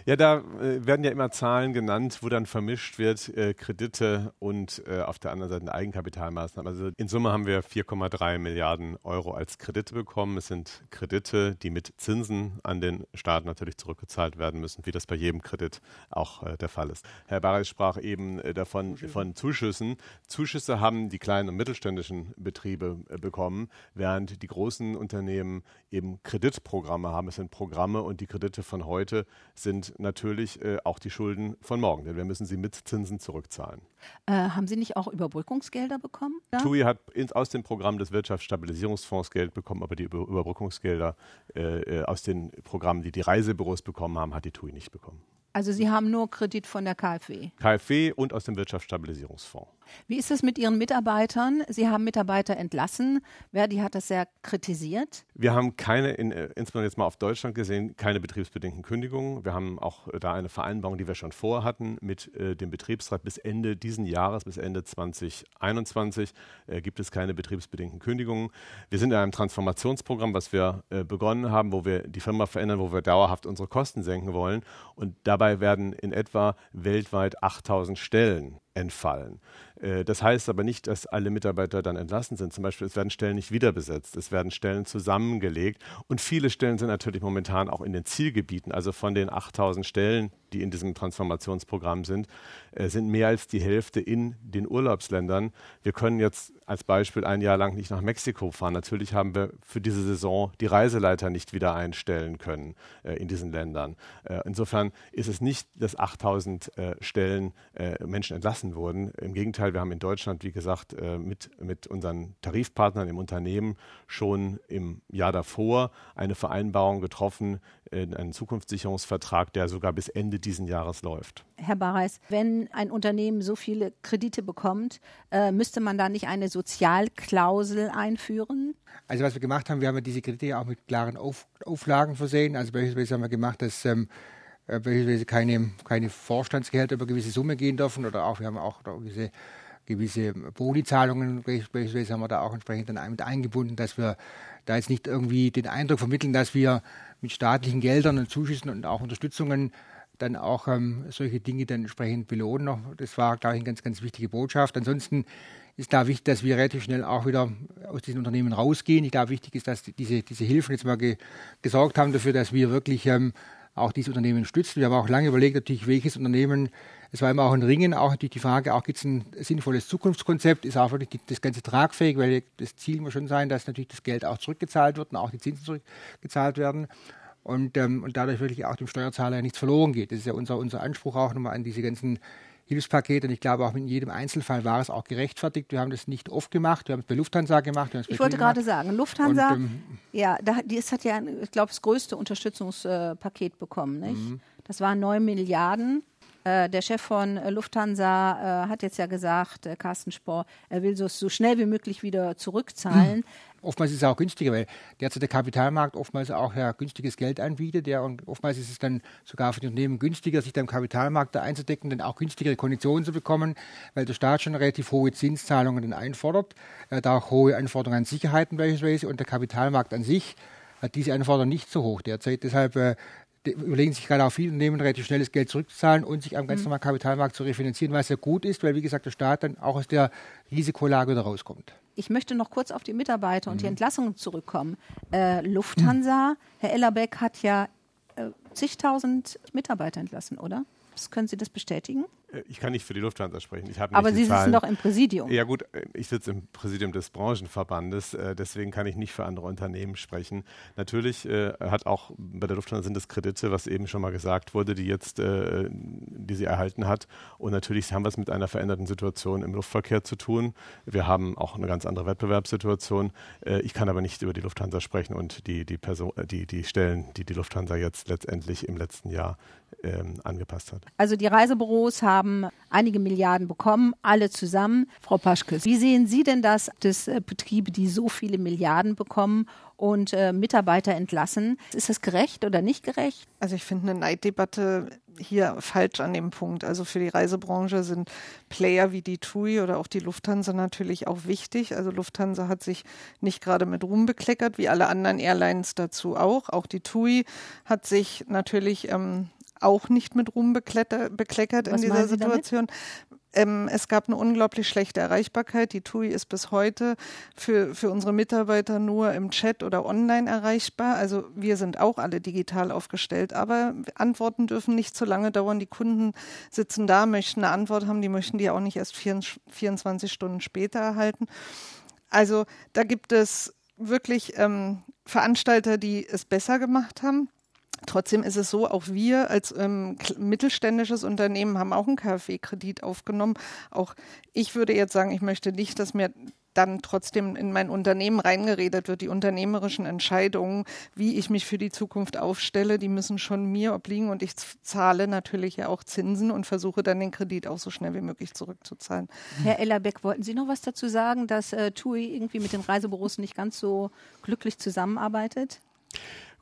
Ja, da äh, werden ja immer Zahlen genannt, wo dann vermischt wird äh, Kredite und äh, auf der anderen Seite Eigenkapitalmaßnahmen. Also in Summe haben wir 4,3 Milliarden Euro als Kredite bekommen. Es sind Kredite, die mit Zinsen an den Staat natürlich zurückgezahlt werden müssen, wie das bei jedem Kredit auch äh, der Fall ist. Herr Barres sprach eben äh, davon Zuschüsse. von Zuschüssen. Zuschüsse haben die kleinen und mittelständischen Betriebe äh, bekommen, während die großen Unternehmen eben Kreditprogramme haben. Es sind Programme und die Kredite von heute sind natürlich äh, auch die Schulden von morgen, denn wir müssen sie mit Zinsen zurückzahlen. Äh, haben Sie nicht auch Überbrückungsgelder bekommen? Ja? TUI hat in, aus dem Programm des Wirtschaftsstabilisierungsfonds Geld bekommen, aber die Über Überbrückungsgelder äh, äh, aus den Programmen, die die Reisebüros bekommen haben, hat die TUI nicht bekommen. Also Sie haben nur Kredit von der KfW? KfW und aus dem Wirtschaftsstabilisierungsfonds. Wie ist es mit Ihren Mitarbeitern? Sie haben Mitarbeiter entlassen. Verdi hat das sehr kritisiert. Wir haben keine, in, äh, insbesondere jetzt mal auf Deutschland gesehen, keine betriebsbedingten Kündigungen. Wir haben auch äh, da eine Vereinbarung, die wir schon vorhatten mit äh, dem Betriebsrat. Bis Ende diesen Jahres, bis Ende 2021, äh, gibt es keine betriebsbedingten Kündigungen. Wir sind in einem Transformationsprogramm, was wir äh, begonnen haben, wo wir die Firma verändern, wo wir dauerhaft unsere Kosten senken wollen. Und dabei werden in etwa weltweit 8000 Stellen entfallen. Äh, das heißt aber nicht, dass alle Mitarbeiter dann entlassen sind. Zum Beispiel, es werden Stellen nicht wieder besetzt, es werden Stellen zusammengelegt und viele Stellen sind natürlich momentan auch in den Zielgebieten. Also von den 8000 Stellen, die in diesem Transformationsprogramm sind, äh, sind mehr als die Hälfte in den Urlaubsländern. Wir können jetzt als Beispiel ein Jahr lang nicht nach Mexiko fahren. Natürlich haben wir für diese Saison die Reiseleiter nicht wieder einstellen können äh, in diesen Ländern. Insofern ist es nicht, dass 8000 äh, Stellen Menschen entlassen wurden. Im Gegenteil, wir haben in Deutschland, wie gesagt, äh, mit, mit unseren Tarifpartnern im Unternehmen schon im Jahr davor eine Vereinbarung getroffen, äh, einen Zukunftssicherungsvertrag, der sogar bis Ende diesen Jahres läuft. Herr Barreis, wenn ein Unternehmen so viele Kredite bekommt, äh, müsste man da nicht eine Sozialklausel einführen? Also was wir gemacht haben, wir haben diese Kredite auch mit klaren Auf Auflagen versehen. Also beispielsweise haben wir gemacht, dass ähm, äh, beispielsweise keine, keine Vorstandsgehälter über gewisse Summe gehen dürfen oder auch, wir haben auch gewisse, gewisse Boni-Zahlungen, beispielsweise haben wir da auch entsprechend dann mit eingebunden, dass wir da jetzt nicht irgendwie den Eindruck vermitteln, dass wir mit staatlichen Geldern und Zuschüssen und auch Unterstützungen dann auch ähm, solche Dinge dann entsprechend belohnen. Das war, glaube ich, eine ganz, ganz wichtige Botschaft. Ansonsten ist da wichtig, dass wir relativ schnell auch wieder aus diesen Unternehmen rausgehen. Ich glaube, wichtig ist, dass diese, diese Hilfen jetzt mal ge, gesorgt haben dafür, dass wir wirklich ähm, auch diese Unternehmen stützen. Wir haben auch lange überlegt, natürlich, welches Unternehmen, es war immer auch ein Ringen, auch natürlich die Frage, auch gibt es ein sinnvolles Zukunftskonzept, ist auch wirklich das Ganze tragfähig, weil das Ziel muss schon sein, dass natürlich das Geld auch zurückgezahlt wird und auch die Zinsen zurückgezahlt werden. Und, ähm, und dadurch wirklich auch dem Steuerzahler nichts verloren geht. Das ist ja unser, unser Anspruch auch nochmal an diese ganzen Hilfspaket. Und ich glaube, auch in jedem Einzelfall war es auch gerechtfertigt. Wir haben das nicht oft gemacht. Wir haben es bei Lufthansa gemacht. ich wollte gerade sagen, Lufthansa, und, ähm, ja, da, die ist, hat ja, ich glaube, das größte Unterstützungspaket bekommen. Nicht? Mhm. Das waren 9 Milliarden. Äh, der Chef von äh, Lufthansa äh, hat jetzt ja gesagt, äh, Carsten Spohr, er will so, so schnell wie möglich wieder zurückzahlen. Oftmals ist es auch günstiger, weil derzeit der Kapitalmarkt oftmals auch ja, günstiges Geld anbietet. Ja, und oftmals ist es dann sogar für die Unternehmen günstiger, sich da im Kapitalmarkt da einzudecken, dann auch günstigere Konditionen zu bekommen, weil der Staat schon relativ hohe Zinszahlungen dann einfordert, äh, da auch hohe Anforderungen an Sicherheiten beispielsweise und der Kapitalmarkt an sich hat diese Anforderungen nicht so hoch derzeit. Deshalb äh, überlegen sich gerade auch viele Unternehmen, relativ schnell das Geld zurückzuzahlen und sich am ganz mhm. normalen Kapitalmarkt zu refinanzieren, was ja gut ist, weil, wie gesagt, der Staat dann auch aus der Risikolage wieder rauskommt. Ich möchte noch kurz auf die Mitarbeiter und die mhm. Entlassungen zurückkommen. Äh, Lufthansa, Herr Ellerbeck hat ja äh, zigtausend Mitarbeiter entlassen, oder? Können Sie das bestätigen? Äh, ich kann nicht für die Lufthansa sprechen. Aber Sie sitzen doch im Präsidium. Ja gut, äh, ich sitze im Präsidium des Branchenverbandes, äh, deswegen kann ich nicht für andere Unternehmen sprechen. Natürlich hat auch bei der Lufthansa sind es Kredite, was eben schon mal gesagt wurde, die jetzt, die sie erhalten hat. Und natürlich haben wir es mit einer veränderten Situation im Luftverkehr zu tun. Wir haben auch eine ganz andere Wettbewerbssituation. Ich kann aber nicht über die Lufthansa sprechen und die, die, Person, die, die Stellen, die die Lufthansa jetzt letztendlich im letzten Jahr ähm, angepasst hat. Also die Reisebüros haben einige Milliarden bekommen, alle zusammen. Frau Paschke, wie sehen Sie denn das, dass äh, Betriebe, die so viele Milliarden bekommen und äh, Mitarbeiter entlassen? Ist das gerecht oder nicht gerecht? Also ich finde eine Neiddebatte hier falsch an dem Punkt. Also für die Reisebranche sind Player wie die TUI oder auch die Lufthansa natürlich auch wichtig. Also Lufthansa hat sich nicht gerade mit Ruhm bekleckert, wie alle anderen Airlines dazu auch. Auch die TUI hat sich natürlich ähm, auch nicht mit Ruhm bekleckert in dieser Situation. Ähm, es gab eine unglaublich schlechte Erreichbarkeit. Die TUI ist bis heute für, für unsere Mitarbeiter nur im Chat oder online erreichbar. Also wir sind auch alle digital aufgestellt, aber Antworten dürfen nicht zu lange dauern. Die Kunden sitzen da, möchten eine Antwort haben, die möchten die auch nicht erst 24 Stunden später erhalten. Also da gibt es wirklich ähm, Veranstalter, die es besser gemacht haben. Trotzdem ist es so, auch wir als ähm, mittelständisches Unternehmen haben auch einen KfW-Kredit aufgenommen. Auch ich würde jetzt sagen, ich möchte nicht, dass mir dann trotzdem in mein Unternehmen reingeredet wird. Die unternehmerischen Entscheidungen, wie ich mich für die Zukunft aufstelle, die müssen schon mir obliegen und ich zahle natürlich ja auch Zinsen und versuche dann den Kredit auch so schnell wie möglich zurückzuzahlen. Herr Ellerbeck, wollten Sie noch was dazu sagen, dass äh, TUI irgendwie mit den Reisebüros nicht ganz so glücklich zusammenarbeitet?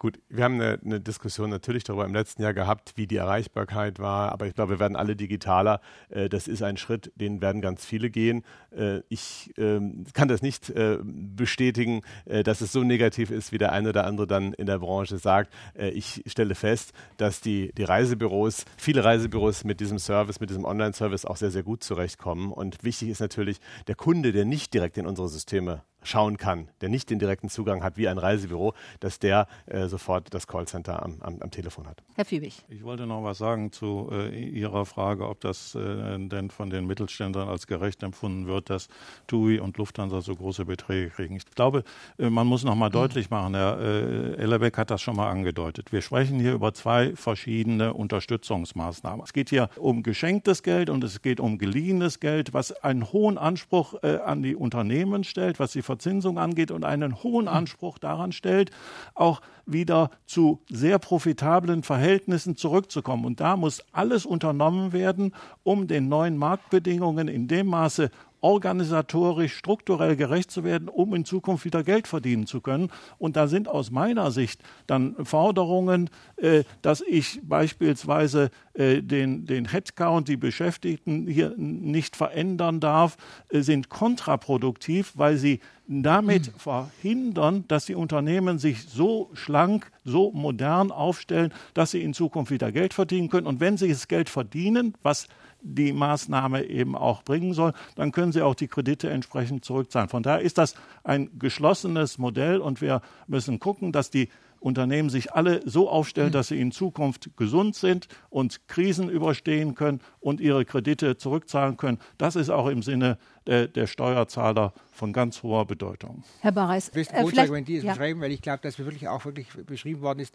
Gut, wir haben eine, eine, Diskussion natürlich darüber im letzten Jahr gehabt, wie die Erreichbarkeit war, aber ich glaube, wir werden alle digitaler. Äh, das ist ein Schritt, den werden ganz viele gehen. Äh, ich ähm, kann das nicht äh, bestätigen, dass es so negativ ist, wie der eine oder andere dann in der Branche sagt. Ich stelle fest, dass die, die Reisebüros, viele Reisebüros mit diesem Service, mit diesem Online-Service auch sehr, sehr gut zurechtkommen. Und wichtig ist natürlich der Kunde, der nicht direkt in unsere Systeme schauen kann, der nicht den direkten Zugang hat wie ein Reisebüro, dass der äh, sofort das Callcenter am, am, am, Telefon hat. Herr Fiebig. Ich wollte noch was sagen zu äh, Ihrer Frage, ob das äh, denn von den Mittelständlern als gerecht empfunden wird, dass TUI und Lufthansa so große Beträge kriegen. Ich glaube, äh, man muss noch mal deutlich machen, Herr äh, Ellerbeck hat das schon mal angedeutet. Wir sprechen hier über zwei verschiedene Unterstützungsmaßnahmen. Es geht hier um geschenktes Geld und es geht um geliehenes Geld, was einen hohen Anspruch äh, an die Unternehmen stellt, was die Verzinsung angeht und einen hohen Anspruch daran stellt, auch wieder zu sehr profitablen Verhältnissen zurückzukommen. Und da muss alles unternommen werden, um den neuen Marktbedingungen in dem Maße organisatorisch, strukturell gerecht zu werden, um in Zukunft wieder Geld verdienen zu können. Und da sind aus meiner Sicht dann Forderungen, äh, dass ich beispielsweise äh, den, den Headcount, die Beschäftigten hier nicht verändern darf, äh, sind kontraproduktiv, weil sie damit mhm. verhindern, dass die Unternehmen sich so schlank, so modern aufstellen, dass sie in Zukunft wieder Geld verdienen können. Und wenn sie das Geld verdienen, was die Maßnahme eben auch bringen soll, dann können sie auch die Kredite entsprechend zurückzahlen. Von daher ist das ein geschlossenes Modell und wir müssen gucken, dass die Unternehmen sich alle so aufstellen, dass sie in Zukunft gesund sind und Krisen überstehen können und ihre Kredite zurückzahlen können. Das ist auch im Sinne der, der Steuerzahler von ganz hoher Bedeutung. Herr Barreis, äh, vielleicht, wenn die es ja. beschreiben, weil ich glaube, dass wir wirklich auch wirklich beschrieben worden ist,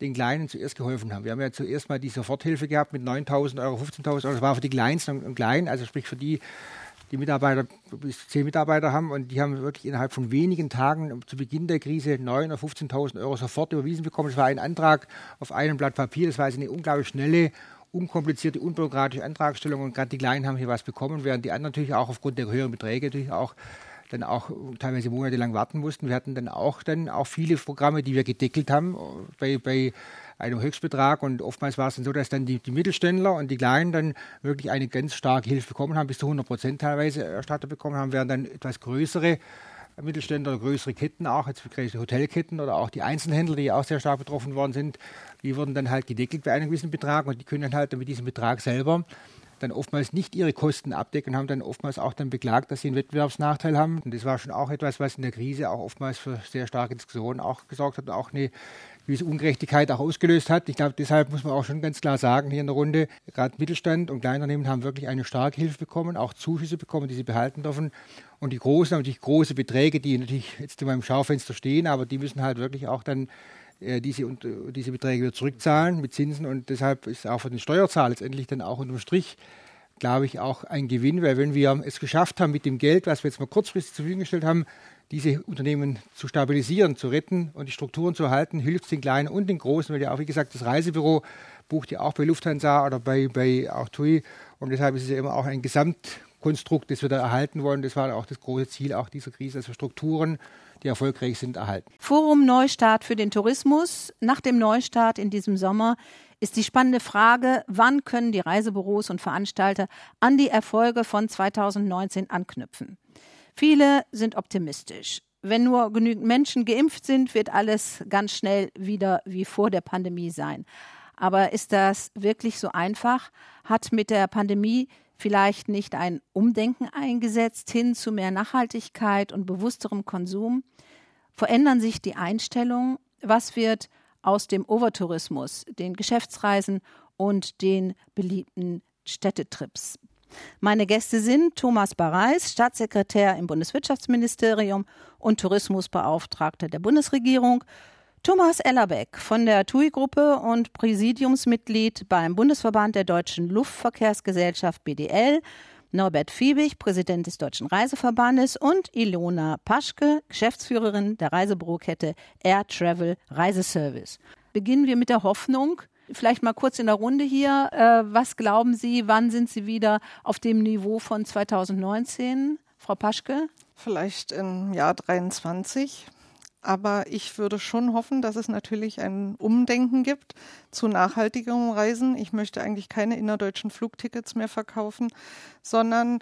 den Kleinen zuerst geholfen haben. Wir haben ja zuerst mal die Soforthilfe gehabt mit 9.000 Euro, 15.000 Euro. Das war für die Kleinsten und Kleinen, also sprich für die, die Mitarbeiter bis zehn Mitarbeiter haben und die haben wirklich innerhalb von wenigen Tagen zu Beginn der Krise 9.000 oder 15.000 Euro sofort überwiesen bekommen. Das war ein Antrag auf einem Blatt Papier. Das war also eine unglaublich schnelle, unkomplizierte, unbürokratische Antragstellung und gerade die Kleinen haben hier was bekommen, während die anderen natürlich auch aufgrund der höheren Beträge natürlich auch dann auch teilweise monatelang warten mussten. Wir hatten dann auch dann auch viele Programme, die wir gedeckelt haben bei, bei einem Höchstbetrag und oftmals war es dann so, dass dann die, die Mittelständler und die Kleinen dann wirklich eine ganz starke Hilfe bekommen haben, bis zu 100 Prozent teilweise erstattet bekommen haben, während dann etwas größere Mittelständler oder größere Ketten auch, jetzt die Hotelketten oder auch die Einzelhändler, die auch sehr stark betroffen worden sind, die wurden dann halt gedeckelt bei einem gewissen Betrag und die können dann halt mit diesem Betrag selber dann oftmals nicht ihre Kosten abdecken, haben dann oftmals auch dann beklagt, dass sie einen Wettbewerbsnachteil haben. Und das war schon auch etwas, was in der Krise auch oftmals für sehr starke Diskussionen auch gesorgt hat und auch eine gewisse Ungerechtigkeit auch ausgelöst hat. Ich glaube, deshalb muss man auch schon ganz klar sagen hier in der Runde, gerade Mittelstand und Kleinunternehmen haben wirklich eine starke Hilfe bekommen, auch Zuschüsse bekommen, die sie behalten dürfen. Und die Großen haben natürlich große Beträge, die natürlich jetzt in meinem Schaufenster stehen, aber die müssen halt wirklich auch dann diese, äh, diese Beträge wieder zurückzahlen mit Zinsen und deshalb ist auch für den Steuerzahler letztendlich dann auch unterm Strich, glaube ich, auch ein Gewinn, weil wenn wir es geschafft haben mit dem Geld, was wir jetzt mal kurzfristig zur Verfügung gestellt haben, diese Unternehmen zu stabilisieren, zu retten und die Strukturen zu erhalten, hilft es den Kleinen und den Großen, weil ja auch, wie gesagt, das Reisebüro bucht ja auch bei Lufthansa oder bei, bei auch TUI und deshalb ist es ja immer auch ein Gesamtkonstrukt, das wir da erhalten wollen. Das war auch das große Ziel auch dieser Krise, also Strukturen die erfolgreich sind, erhalten. Forum Neustart für den Tourismus. Nach dem Neustart in diesem Sommer ist die spannende Frage, wann können die Reisebüros und Veranstalter an die Erfolge von 2019 anknüpfen. Viele sind optimistisch. Wenn nur genügend Menschen geimpft sind, wird alles ganz schnell wieder wie vor der Pandemie sein. Aber ist das wirklich so einfach? Hat mit der Pandemie vielleicht nicht ein Umdenken eingesetzt hin zu mehr Nachhaltigkeit und bewussterem Konsum? Verändern sich die Einstellungen? Was wird aus dem Overtourismus, den Geschäftsreisen und den beliebten Städtetrips? Meine Gäste sind Thomas Bareis, Staatssekretär im Bundeswirtschaftsministerium und Tourismusbeauftragter der Bundesregierung, Thomas Ellerbeck von der TUI-Gruppe und Präsidiumsmitglied beim Bundesverband der Deutschen Luftverkehrsgesellschaft BDL, Norbert Fiebig, Präsident des Deutschen Reiseverbandes und Ilona Paschke, Geschäftsführerin der Reisebürokette Air Travel Reiseservice. Beginnen wir mit der Hoffnung. Vielleicht mal kurz in der Runde hier. Äh, was glauben Sie, wann sind Sie wieder auf dem Niveau von 2019? Frau Paschke? Vielleicht im Jahr 23. Aber ich würde schon hoffen, dass es natürlich ein Umdenken gibt zu nachhaltigeren Reisen. Ich möchte eigentlich keine innerdeutschen Flugtickets mehr verkaufen, sondern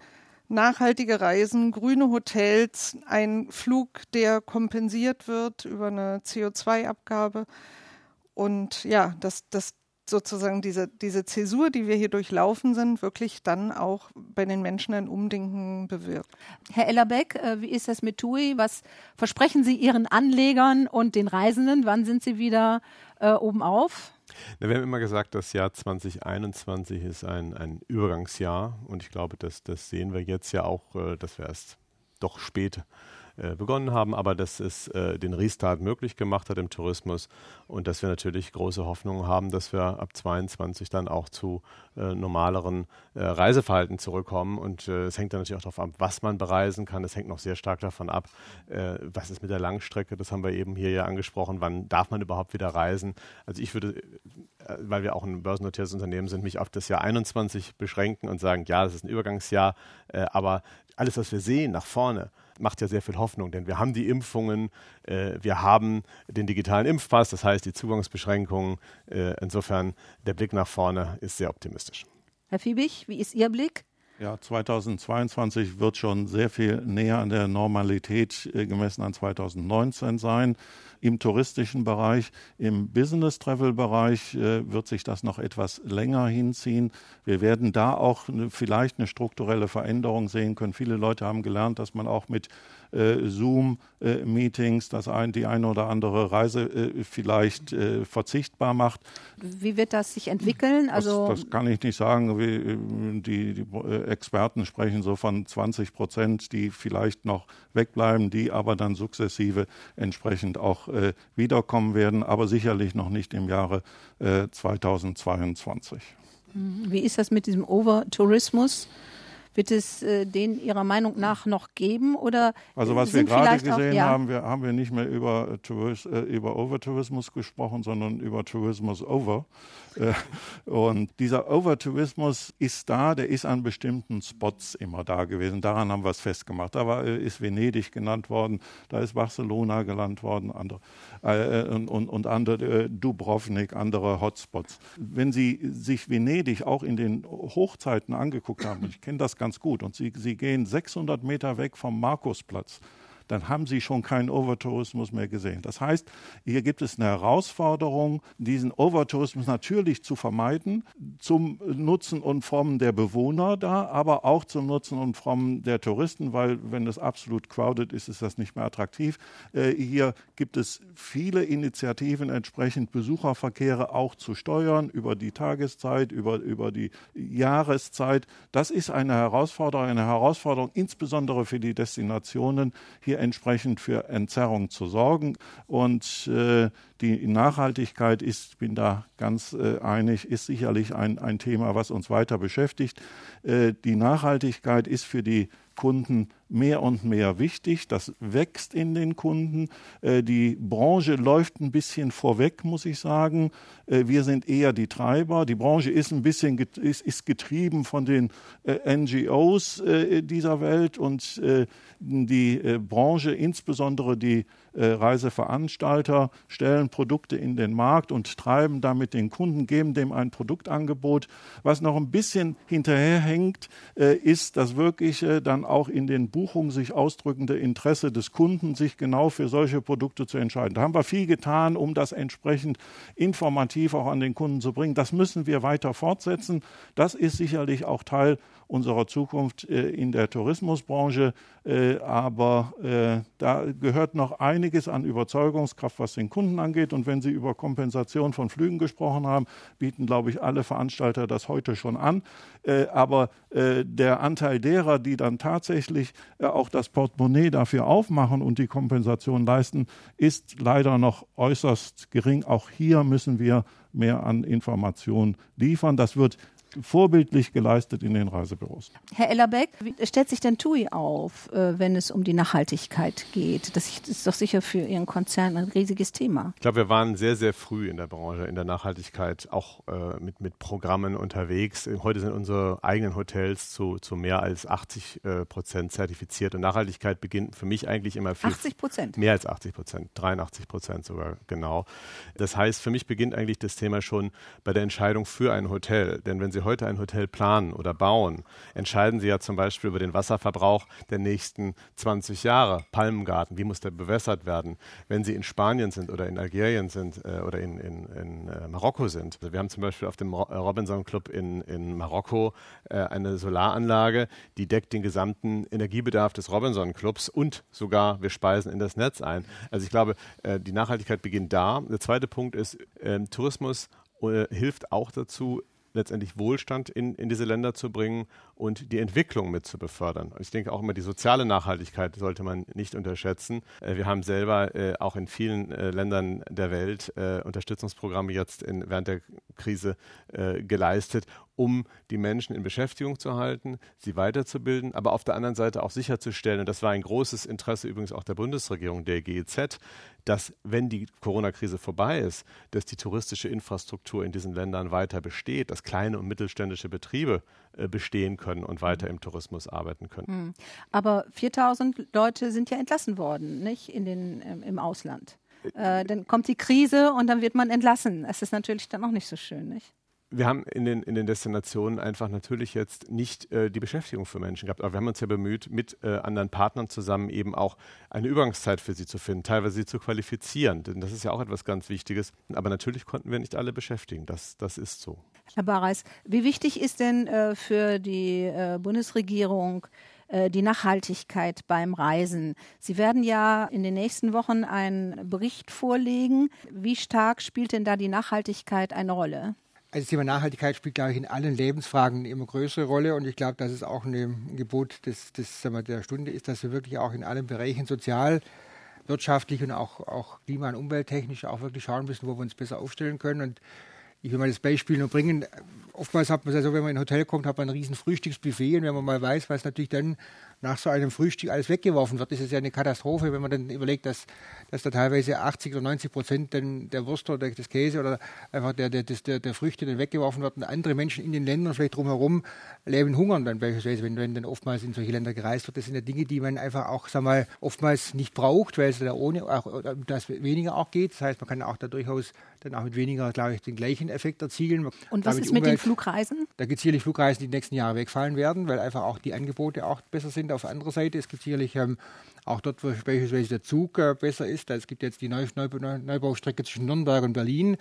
nachhaltige Reisen, grüne Hotels, ein Flug, der kompensiert wird über eine CO2-Abgabe. Und ja, dass, dass sozusagen diese, diese Zäsur, die wir hier durchlaufen sind, wirklich dann auch bei den Menschen ein Umdenken bewirkt. Herr Ellerbeck, äh, wie ist das mit TUI? Was versprechen Sie Ihren Anlegern und den Reisenden? Wann sind Sie wieder äh, oben auf? Na, wir haben immer gesagt, das Jahr 2021 ist ein, ein Übergangsjahr und ich glaube, dass, das sehen wir jetzt ja auch, äh, dass wir erst doch spät äh, begonnen haben, aber dass es äh, den Restart möglich gemacht hat im Tourismus und dass wir natürlich große Hoffnungen haben, dass wir ab 22 dann auch zu äh, normaleren äh, Reiseverhalten zurückkommen. Und äh, es hängt dann natürlich auch darauf ab, was man bereisen kann. Es hängt noch sehr stark davon ab, was ist mit der Langstrecke. Das haben wir eben hier ja angesprochen. Wann darf man überhaupt wieder reisen? Also ich würde, weil wir auch ein börsennotiertes Unternehmen sind, mich auf das Jahr 21 beschränken und sagen, ja, das ist ein Übergangsjahr, aber alles, was wir sehen nach vorne, macht ja sehr viel Hoffnung, denn wir haben die Impfungen, äh, wir haben den digitalen Impfpass, das heißt die Zugangsbeschränkungen. Äh, insofern der Blick nach vorne ist sehr optimistisch. Herr Fiebig, wie ist Ihr Blick? Ja, 2022 wird schon sehr viel näher an der Normalität äh, gemessen an 2019 sein. Im touristischen Bereich, im Business-Travel-Bereich äh, wird sich das noch etwas länger hinziehen. Wir werden da auch ne, vielleicht eine strukturelle Veränderung sehen können. Viele Leute haben gelernt, dass man auch mit äh, Zoom-Meetings, dass ein, die eine oder andere Reise äh, vielleicht äh, verzichtbar macht. Wie wird das sich entwickeln? Also das, das kann ich nicht sagen. Wie, äh, die, die äh, Experten sprechen so von 20 Prozent, die vielleicht noch wegbleiben, die aber dann sukzessive entsprechend auch äh, wiederkommen werden, aber sicherlich noch nicht im Jahre 2022. Wie ist das mit diesem Overtourismus? Wird es äh, den Ihrer Meinung nach noch geben oder Also was wir gerade gesehen auch, ja. haben, wir haben wir nicht mehr über Tourist, äh, über Overtourismus gesprochen, sondern über Tourismus over. Äh, und dieser Overtourismus ist da, der ist an bestimmten Spots immer da gewesen. Daran haben wir es festgemacht. Da war, äh, ist Venedig genannt worden, da ist Barcelona genannt worden, andere äh, und, und, und andere äh, Dubrovnik, andere Hotspots. Wenn Sie sich Venedig auch in den Hochzeiten angeguckt haben, ich kenne das ganz gut, und Sie, Sie gehen 600 Meter weg vom Markusplatz, dann haben Sie schon keinen Overtourismus mehr gesehen. Das heißt, hier gibt es eine Herausforderung, diesen Overtourismus natürlich zu vermeiden, zum Nutzen und Formen der Bewohner da, aber auch zum Nutzen und Formen der Touristen, weil wenn es absolut crowded ist, ist das nicht mehr attraktiv. Äh, hier gibt es viele Initiativen, entsprechend Besucherverkehre auch zu steuern über die Tageszeit, über, über die Jahreszeit. Das ist eine Herausforderung, eine Herausforderung insbesondere für die Destinationen, hier entsprechend für Entzerrung zu sorgen. Und äh, die Nachhaltigkeit ist, ich bin da ganz äh, einig, ist sicherlich ein, ein Thema, was uns weiter beschäftigt. Äh, die Nachhaltigkeit ist für die Kunden mehr und mehr wichtig. Das wächst in den Kunden. Äh, die Branche läuft ein bisschen vorweg, muss ich sagen. Äh, wir sind eher die Treiber. Die Branche ist ein bisschen ist, getrieben von den äh, NGOs dieser Welt und die Branche, insbesondere die Reiseveranstalter, stellen Produkte in den Markt und treiben damit den Kunden, geben dem ein Produktangebot. Was noch ein bisschen hinterherhängt, ist das wirkliche dann auch in den Buchung sich ausdrückende Interesse des Kunden, sich genau für solche Produkte zu entscheiden. Da haben wir viel getan, um das entsprechend informativ auch an den Kunden zu bringen. Das müssen wir weiter fortsetzen. Das ist sicherlich auch Teil unserer Zukunft äh, in der Tourismusbranche. Äh, aber äh, da gehört noch einiges an Überzeugungskraft, was den Kunden angeht. Und wenn Sie über Kompensation von Flügen gesprochen haben, bieten, glaube ich, alle Veranstalter das heute schon an. aber der Anteil derer, die dann tatsächlich auch das Portemonnaie dafür aufmachen und die Kompensation leisten, ist leider noch äußerst gering. Auch hier müssen wir mehr an Informationen liefern. Das wird vorbildlich geleistet in den Reisebüros. Herr Ellerbeck, wie stellt sich denn TUI auf, äh, wenn es um die Nachhaltigkeit geht? Das ist doch sicher für Ihren Konzern ein riesiges Thema. Ich glaube, wir waren sehr, sehr früh in der Branche, in der Nachhaltigkeit, auch äh, mit, mit Programmen unterwegs. Heute sind unsere eigenen Hotels zu, zu mehr als 80 äh, Prozent zertifiziert. Und Nachhaltigkeit beginnt für mich eigentlich immer viel. 80 Prozent? Mehr als 80 Prozent, 83 Prozent sogar genau. Das heißt, für mich beginnt eigentlich das Thema schon bei der Entscheidung für ein Hotel. Denn wenn Sie heute ein Hotel planen oder bauen, entscheiden Sie ja zum Beispiel über den Wasserverbrauch der nächsten 20 Jahre. Palmengarten, wie muss der bewässert werden? Wenn Sie in Spanien sind oder in Algerien sind äh, oder in, in, in äh, Marokko sind. Also wir haben zum Beispiel auf dem Ro Robinson Club in, in Marokko äh, eine Solaranlage, die deckt den gesamten Energiebedarf des Robinson Clubs und sogar wir speisen in das Netz ein. Also ich glaube, äh, die Nachhaltigkeit beginnt da. Der zweite Punkt ist, ähm, Tourismus äh, hilft auch dazu, letztendlich Wohlstand in, in diese Länder zu bringen und die Entwicklung mit zu befördern. Ich denke auch immer die soziale Nachhaltigkeit sollte man nicht unterschätzen. Äh, wir haben selber äh, auch in vielen äh, Ländern der Welt Unterstützungsprogramme jetzt in, während der Krise geleistet, um die Menschen in Beschäftigung zu halten, sie weiterzubilden, aber auf der anderen Seite auch sicherzustellen, und das war ein großes Interesse übrigens auch der Bundesregierung, der GEZ, dass, wenn die Corona-Krise vorbei ist, dass die touristische Infrastruktur in diesen Ländern weiter besteht, dass kleine und mittelständische Betriebe äh, bestehen können und weiter im Tourismus arbeiten können. Hm. Aber 4000 Leute sind ja entlassen worden, nicht in den, ähm, im Ausland. Äh, dann kommt die Krise und dann wird man entlassen. Es ist natürlich dann auch nicht so schön, nicht? Wir haben in den, in den Destinationen einfach natürlich jetzt nicht äh, die Beschäftigung für Menschen gehabt, aber wir haben uns ja bemüht, mit äh, anderen Partnern zusammen eben auch eine Übergangszeit für sie zu finden, teilweise sie zu qualifizieren, denn das ist ja auch etwas ganz Wichtiges. Aber natürlich konnten wir nicht alle beschäftigen, das, das ist so. Herr Barreis, wie wichtig ist denn äh, für die äh, Bundesregierung äh, die Nachhaltigkeit beim Reisen. Sie werden ja in den nächsten Wochen einen Bericht vorlegen. Wie stark spielt denn da die Nachhaltigkeit eine Rolle? Also das Thema Nachhaltigkeit spielt, glaube ich, in allen Lebensfragen eine immer größere Rolle und ich glaube, dass es auch ein Gebot des, des, wir, der Stunde ist, dass wir wirklich auch in allen Bereichen sozial, wirtschaftlich und auch, auch klima- und umwelttechnisch auch wirklich schauen müssen, wo wir uns besser aufstellen können. Und ich will mal das Beispiel nur bringen. Oftmals hat man es ja so, wenn man in ein Hotel kommt, hat man ein riesen Frühstücksbuffet und wenn man mal weiß, was natürlich dann nach so einem Frühstück alles weggeworfen wird, ist es ja eine Katastrophe, wenn man dann überlegt, dass, dass da teilweise 80 oder 90 Prozent der Wurst oder des Käse oder einfach der, der, der, der Früchte dann weggeworfen wird und andere Menschen in den Ländern vielleicht drumherum leben hungern dann beispielsweise, wenn, wenn dann oftmals in solche Länder gereist wird. Das sind ja Dinge, die man einfach auch, sag mal, oftmals nicht braucht, weil es da ohne auch, das weniger auch geht. Das heißt, man kann auch da durchaus dann auch mit weniger, glaube ich, den gleichen Effekt erzielen. Und was ist mit den Flugreisen? Da gibt es sicherlich Flugreisen, die die nächsten Jahre wegfallen werden, weil einfach auch die Angebote auch besser sind. Auf anderer Seite, es gibt sicherlich ähm, auch dort, wo beispielsweise der Zug äh, besser ist. Es gibt jetzt die Neu Neu Neubaustrecke zwischen Nürnberg und Berlin,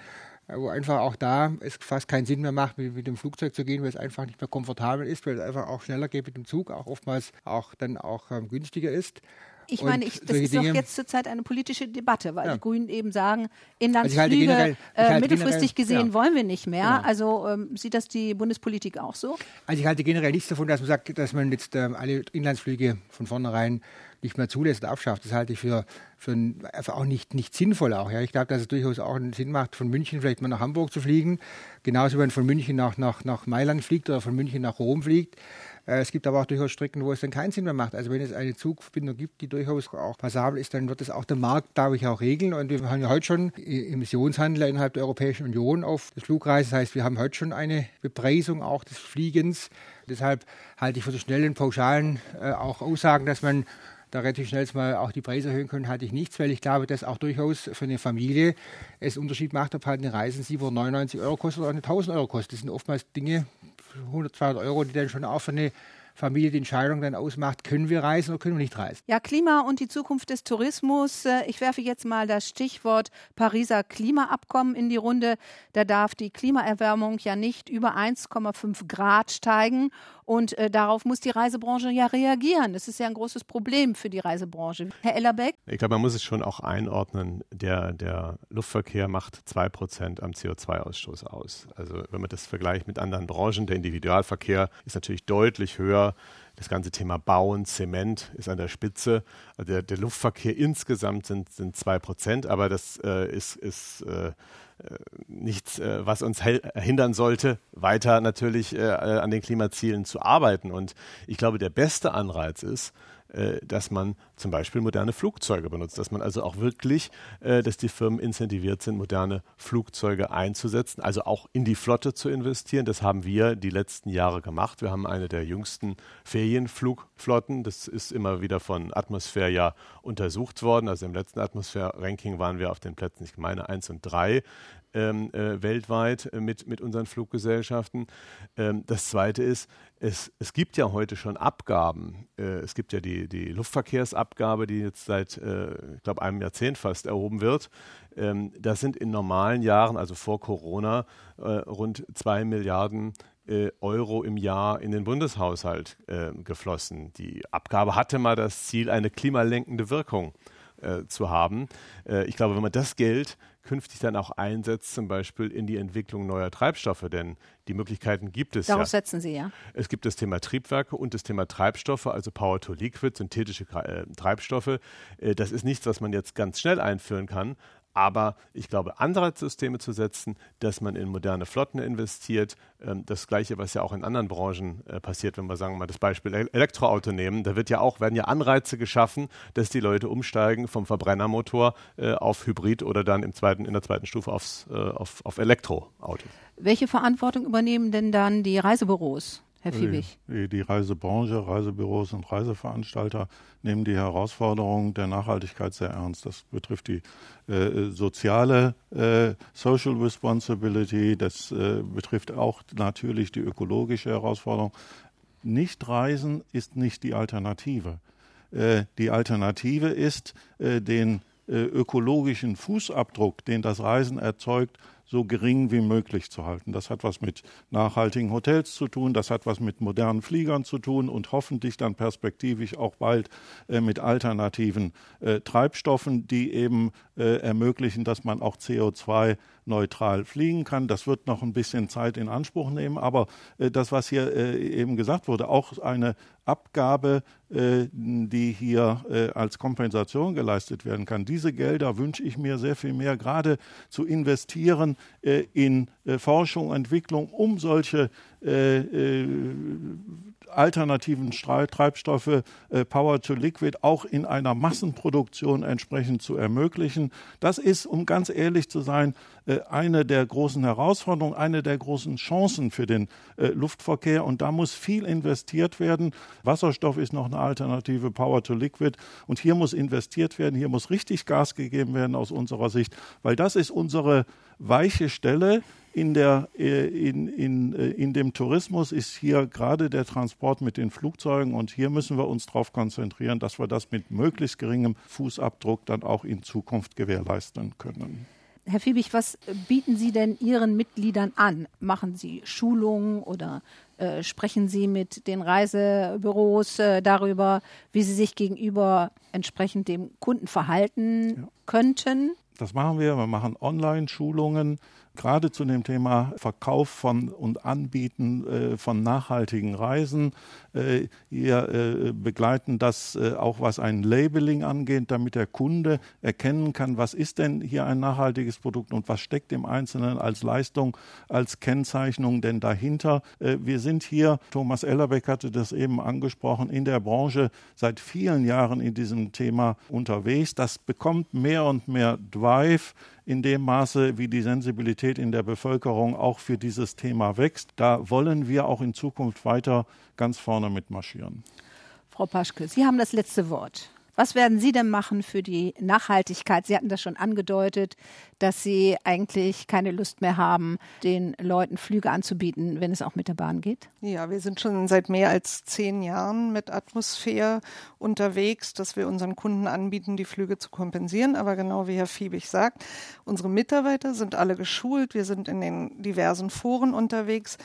äh, wo einfach auch da es fast keinen Sinn mehr macht, mit, mit, dem Flugzeug zu gehen, weil es einfach nicht mehr komfortabel ist, weil es einfach auch schneller geht mit dem Zug, auch oftmals auch dann auch ähm, günstiger ist. Ich meine, ich, das ist doch jetzt zurzeit eine politische Debatte, weil ja. die Grünen eben sagen, Inlandsflüge also äh, mittelfristig generell, gesehen ja. wollen wir nicht mehr. Genau. Also ähm, sieht das die Bundespolitik auch so? Also ich halte generell nichts davon, dass man sagt, dass man jetzt ähm, alle Inlandsflüge von vornherein nicht mehr zulässt und abschafft. Das halte ich für, für einfach auch nicht, nicht sinnvoll. Auch, ja. Ich glaube, dass es durchaus auch einen Sinn macht, von München vielleicht mal nach Hamburg zu fliegen. Genauso, wenn man von München nach, nach, nach Mailand fliegt oder von München nach Rom fliegt. Äh, es gibt aber auch durchaus Strecken, wo es dann keinen Sinn mehr macht. Also wenn es eine Zugverbindung gibt, die durchaus auch passabel ist, dann wird es auch der Markt, ich, auch regeln. Und wir haben ja heute schon Emissionshandel innerhalb der Europäischen Union auf das Flugreisen. Das heißt, wir haben heute schon eine Bepreisung auch des Fliegens. Deshalb halte ich für so schnellen, pauschalen äh, auch Aussagen, dass man da relativ schnell mal auch die Preise erhöhen können, halte ich nichts, weil ich glaube, dass auch durchaus für eine Familie es Unterschied macht, ob halt eine Reise 799 Euro kostet oder eine 1000 Euro kostet. Das sind oftmals Dinge, 100, 200 Euro, die dann schon auch für eine Familie die Entscheidung dann ausmacht, können wir reisen oder können wir nicht reisen. Ja, Klima und die Zukunft des Tourismus. Äh, ich werfe jetzt mal das Stichwort Pariser Klimaabkommen in die Runde. Da darf die Klimaerwärmung ja nicht über 1,5 Grad steigen. Und äh, darauf muss die Reisebranche ja reagieren. Das ist ja ein großes Problem für die Reisebranche. Herr Ellerbeck? Ich glaube, man muss es schon auch einordnen. Der, der Luftverkehr macht 2% am CO2-Ausstoß aus. Also wenn man das vergleicht mit anderen Branchen, der Individualverkehr ist natürlich deutlich höher. Das ganze Thema Bauen, Zement ist an der Spitze. Also der, der Luftverkehr insgesamt sind, sind 2%, aber das äh, ist, ist äh, nichts, äh, was uns hindern sollte, weiter natürlich äh, an den Klimazielen zu arbeiten. Und ich glaube, der beste Anreiz ist, äh, dass man zum Beispiel moderne Flugzeuge benutzt, dass man also auch wirklich, äh, dass die Firmen incentiviert sind, moderne Flugzeuge einzusetzen, also auch in die Flotte zu investieren. Das haben wir die letzten Jahre gemacht. Wir haben eine der jüngsten Ferienflugflotten. Das ist immer wieder von Atmosphäre ja untersucht worden. Also im letzten Atmosphäre-Ranking waren wir auf den Plätzen, ich meine, eins und drei ähm, äh, weltweit äh, mit, mit unseren Fluggesellschaften. Ähm, das Zweite ist, es, es gibt ja heute schon Abgaben. Äh, es gibt ja die, die Luftverkehrsabgabe, die jetzt seit, äh, ich glaube, einem Jahrzehnt fast erhoben wird. Ähm, das sind in normalen Jahren, also vor Corona, äh, rund zwei Milliarden Euro im Jahr in den Bundeshaushalt geflossen. Die Abgabe hatte mal das Ziel, eine klimalenkende Wirkung äh, zu haben. Äh, ich glaube, wenn man das Geld künftig dann auch einsetzt, zum Beispiel in die Entwicklung neuer Treibstoffe, denn die Möglichkeiten gibt es Darauf ja. setzen Sie, ja. Es gibt das Thema Triebwerke und das Thema Treibstoffe, also Power to Liquid, synthetische äh, Treibstoffe. Äh, das ist nichts, was man jetzt ganz schnell einführen kann, aber ich glaube, Anreizsysteme zu setzen, dass man in moderne Flotten investiert, ähm, das Gleiche, was ja auch in anderen Branchen äh, passiert, wenn wir sagen wir mal das Beispiel Elektroauto nehmen, da wird ja auch, werden ja Anreize geschaffen, dass die Leute umsteigen vom Verbrennermotor äh, auf Hybrid oder dann im zweiten, in der zweiten Stufe aufs, äh, auf, auf Elektroauto. Welche Verantwortung übernehmen denn dann die Reisebüros? Herr Fiebig. Die, die Reisebranche, Reisebüros und Reiseveranstalter nehmen die Herausforderung der Nachhaltigkeit sehr ernst. Das betrifft die äh, soziale äh, Social Responsibility, das äh, betrifft auch natürlich die ökologische Herausforderung. Nicht reisen ist nicht die Alternative. Äh, die Alternative ist, äh, den äh, ökologischen Fußabdruck, den das Reisen erzeugt, so gering wie möglich zu halten. Das hat was mit nachhaltigen Hotels zu tun, das hat was mit modernen Fliegern zu tun und hoffentlich dann perspektivisch auch bald äh, mit alternativen äh, Treibstoffen, die eben äh, ermöglichen, dass man auch CO2 neutral fliegen kann. Das wird noch ein bisschen Zeit in Anspruch nehmen, aber äh, das, was hier äh, eben gesagt wurde, auch eine Abgabe, äh, die hier äh, als Kompensation geleistet werden kann. Diese Gelder wünsche ich mir sehr viel mehr, gerade zu investieren äh, in äh, Forschung, Entwicklung, um solche alternativen Treibstoffe äh, Power to Liquid auch in einer Massenproduktion entsprechend zu ermöglichen. Das ist, um ganz ehrlich zu sein, äh, eine der großen Herausforderungen, eine der großen Chancen für den äh, Luftverkehr. Und da muss viel investiert werden. Wasserstoff ist noch eine Alternative, Power to Liquid. Und hier muss investiert werden, hier muss richtig Gas gegeben werden aus unserer Sicht, weil das ist unsere weiche Stelle in, der, äh, in, in, äh, in dem Tourismus ist hier gerade der Transport mit den Flugzeugen und hier müssen wir uns darauf konzentrieren, dass wir das mit möglichst geringem Fußabdruck dann auch in Zukunft gewährleisten können. Herr Fiebig, was bieten Sie denn Ihren Mitgliedern an? Machen Sie Schulungen oder äh, sprechen Sie mit den Reisebüros äh, darüber, wie sie sich gegenüber entsprechend dem Kunden verhalten ja. könnten? Das machen wir. Wir machen Online-Schulungen gerade zu dem Thema Verkauf von und Anbieten äh, von nachhaltigen Reisen. Äh, wir äh, begleiten das äh, auch, was ein Labeling angeht, damit der Kunde erkennen kann, was ist denn hier ein nachhaltiges Produkt und was steckt im Einzelnen als Leistung, als Kennzeichnung denn dahinter. Äh, wir sind hier, Thomas Ellerbeck hatte das eben angesprochen, in der Branche seit vielen Jahren in diesem Thema unterwegs. Das bekommt mehr und mehr Drive in dem Maße, wie die Sensibilität in der Bevölkerung auch für dieses Thema wächst. Da wollen wir auch in Zukunft weiter ganz vorne mitmarschieren. Frau Paschke, Sie haben das letzte Wort. Was werden Sie denn machen für die Nachhaltigkeit? Sie hatten das schon angedeutet, dass Sie eigentlich keine Lust mehr haben, den Leuten Flüge anzubieten, wenn es auch mit der Bahn geht. Ja, wir sind schon seit mehr als zehn Jahren mit Atmosphäre unterwegs, dass wir unseren Kunden anbieten, die Flüge zu kompensieren. Aber genau wie Herr Fiebig sagt, unsere Mitarbeiter sind alle geschult. Wir sind in den diversen Foren unterwegs.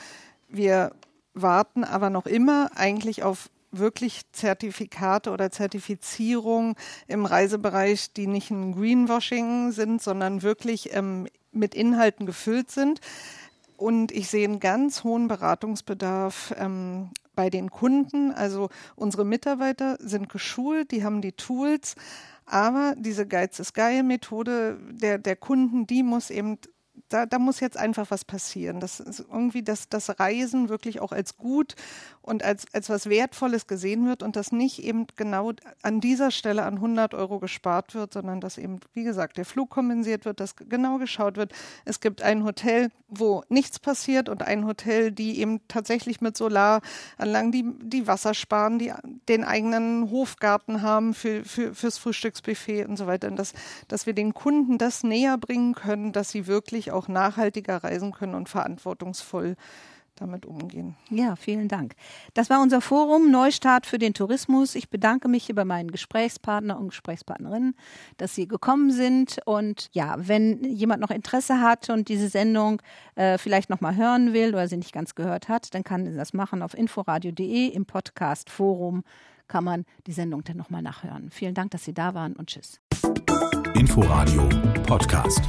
Wir warten aber noch immer eigentlich auf wirklich Zertifikate oder Zertifizierung im Reisebereich, die nicht ein Greenwashing sind, sondern wirklich ähm, mit Inhalten gefüllt sind. Und ich sehe einen ganz hohen Beratungsbedarf ähm, bei den Kunden. Also unsere Mitarbeiter sind geschult, die haben die Tools, aber diese Geiz ist geil Methode der, der Kunden, die muss eben da, da muss jetzt einfach was passieren. Das ist irgendwie, dass das Reisen wirklich auch als gut und als, als was Wertvolles gesehen wird und dass nicht eben genau an dieser Stelle an 100 Euro gespart wird, sondern dass eben, wie gesagt, der Flug kompensiert wird, dass genau geschaut wird. Es gibt ein Hotel, wo nichts passiert und ein Hotel, die eben tatsächlich mit Solaranlagen, die, die Wasser sparen, die den eigenen Hofgarten haben für, für, fürs Frühstücksbuffet und so weiter. Und dass, dass wir den Kunden das näher bringen können, dass sie wirklich auch nachhaltiger reisen können und verantwortungsvoll damit umgehen. Ja, vielen Dank. Das war unser Forum Neustart für den Tourismus. Ich bedanke mich hier bei meinen Gesprächspartner und Gesprächspartnerinnen, dass sie gekommen sind. Und ja, wenn jemand noch Interesse hat und diese Sendung äh, vielleicht noch mal hören will oder sie nicht ganz gehört hat, dann kann sie das machen auf inforadio.de im Podcast Forum kann man die Sendung dann noch mal nachhören. Vielen Dank, dass Sie da waren und tschüss. Inforadio Podcast.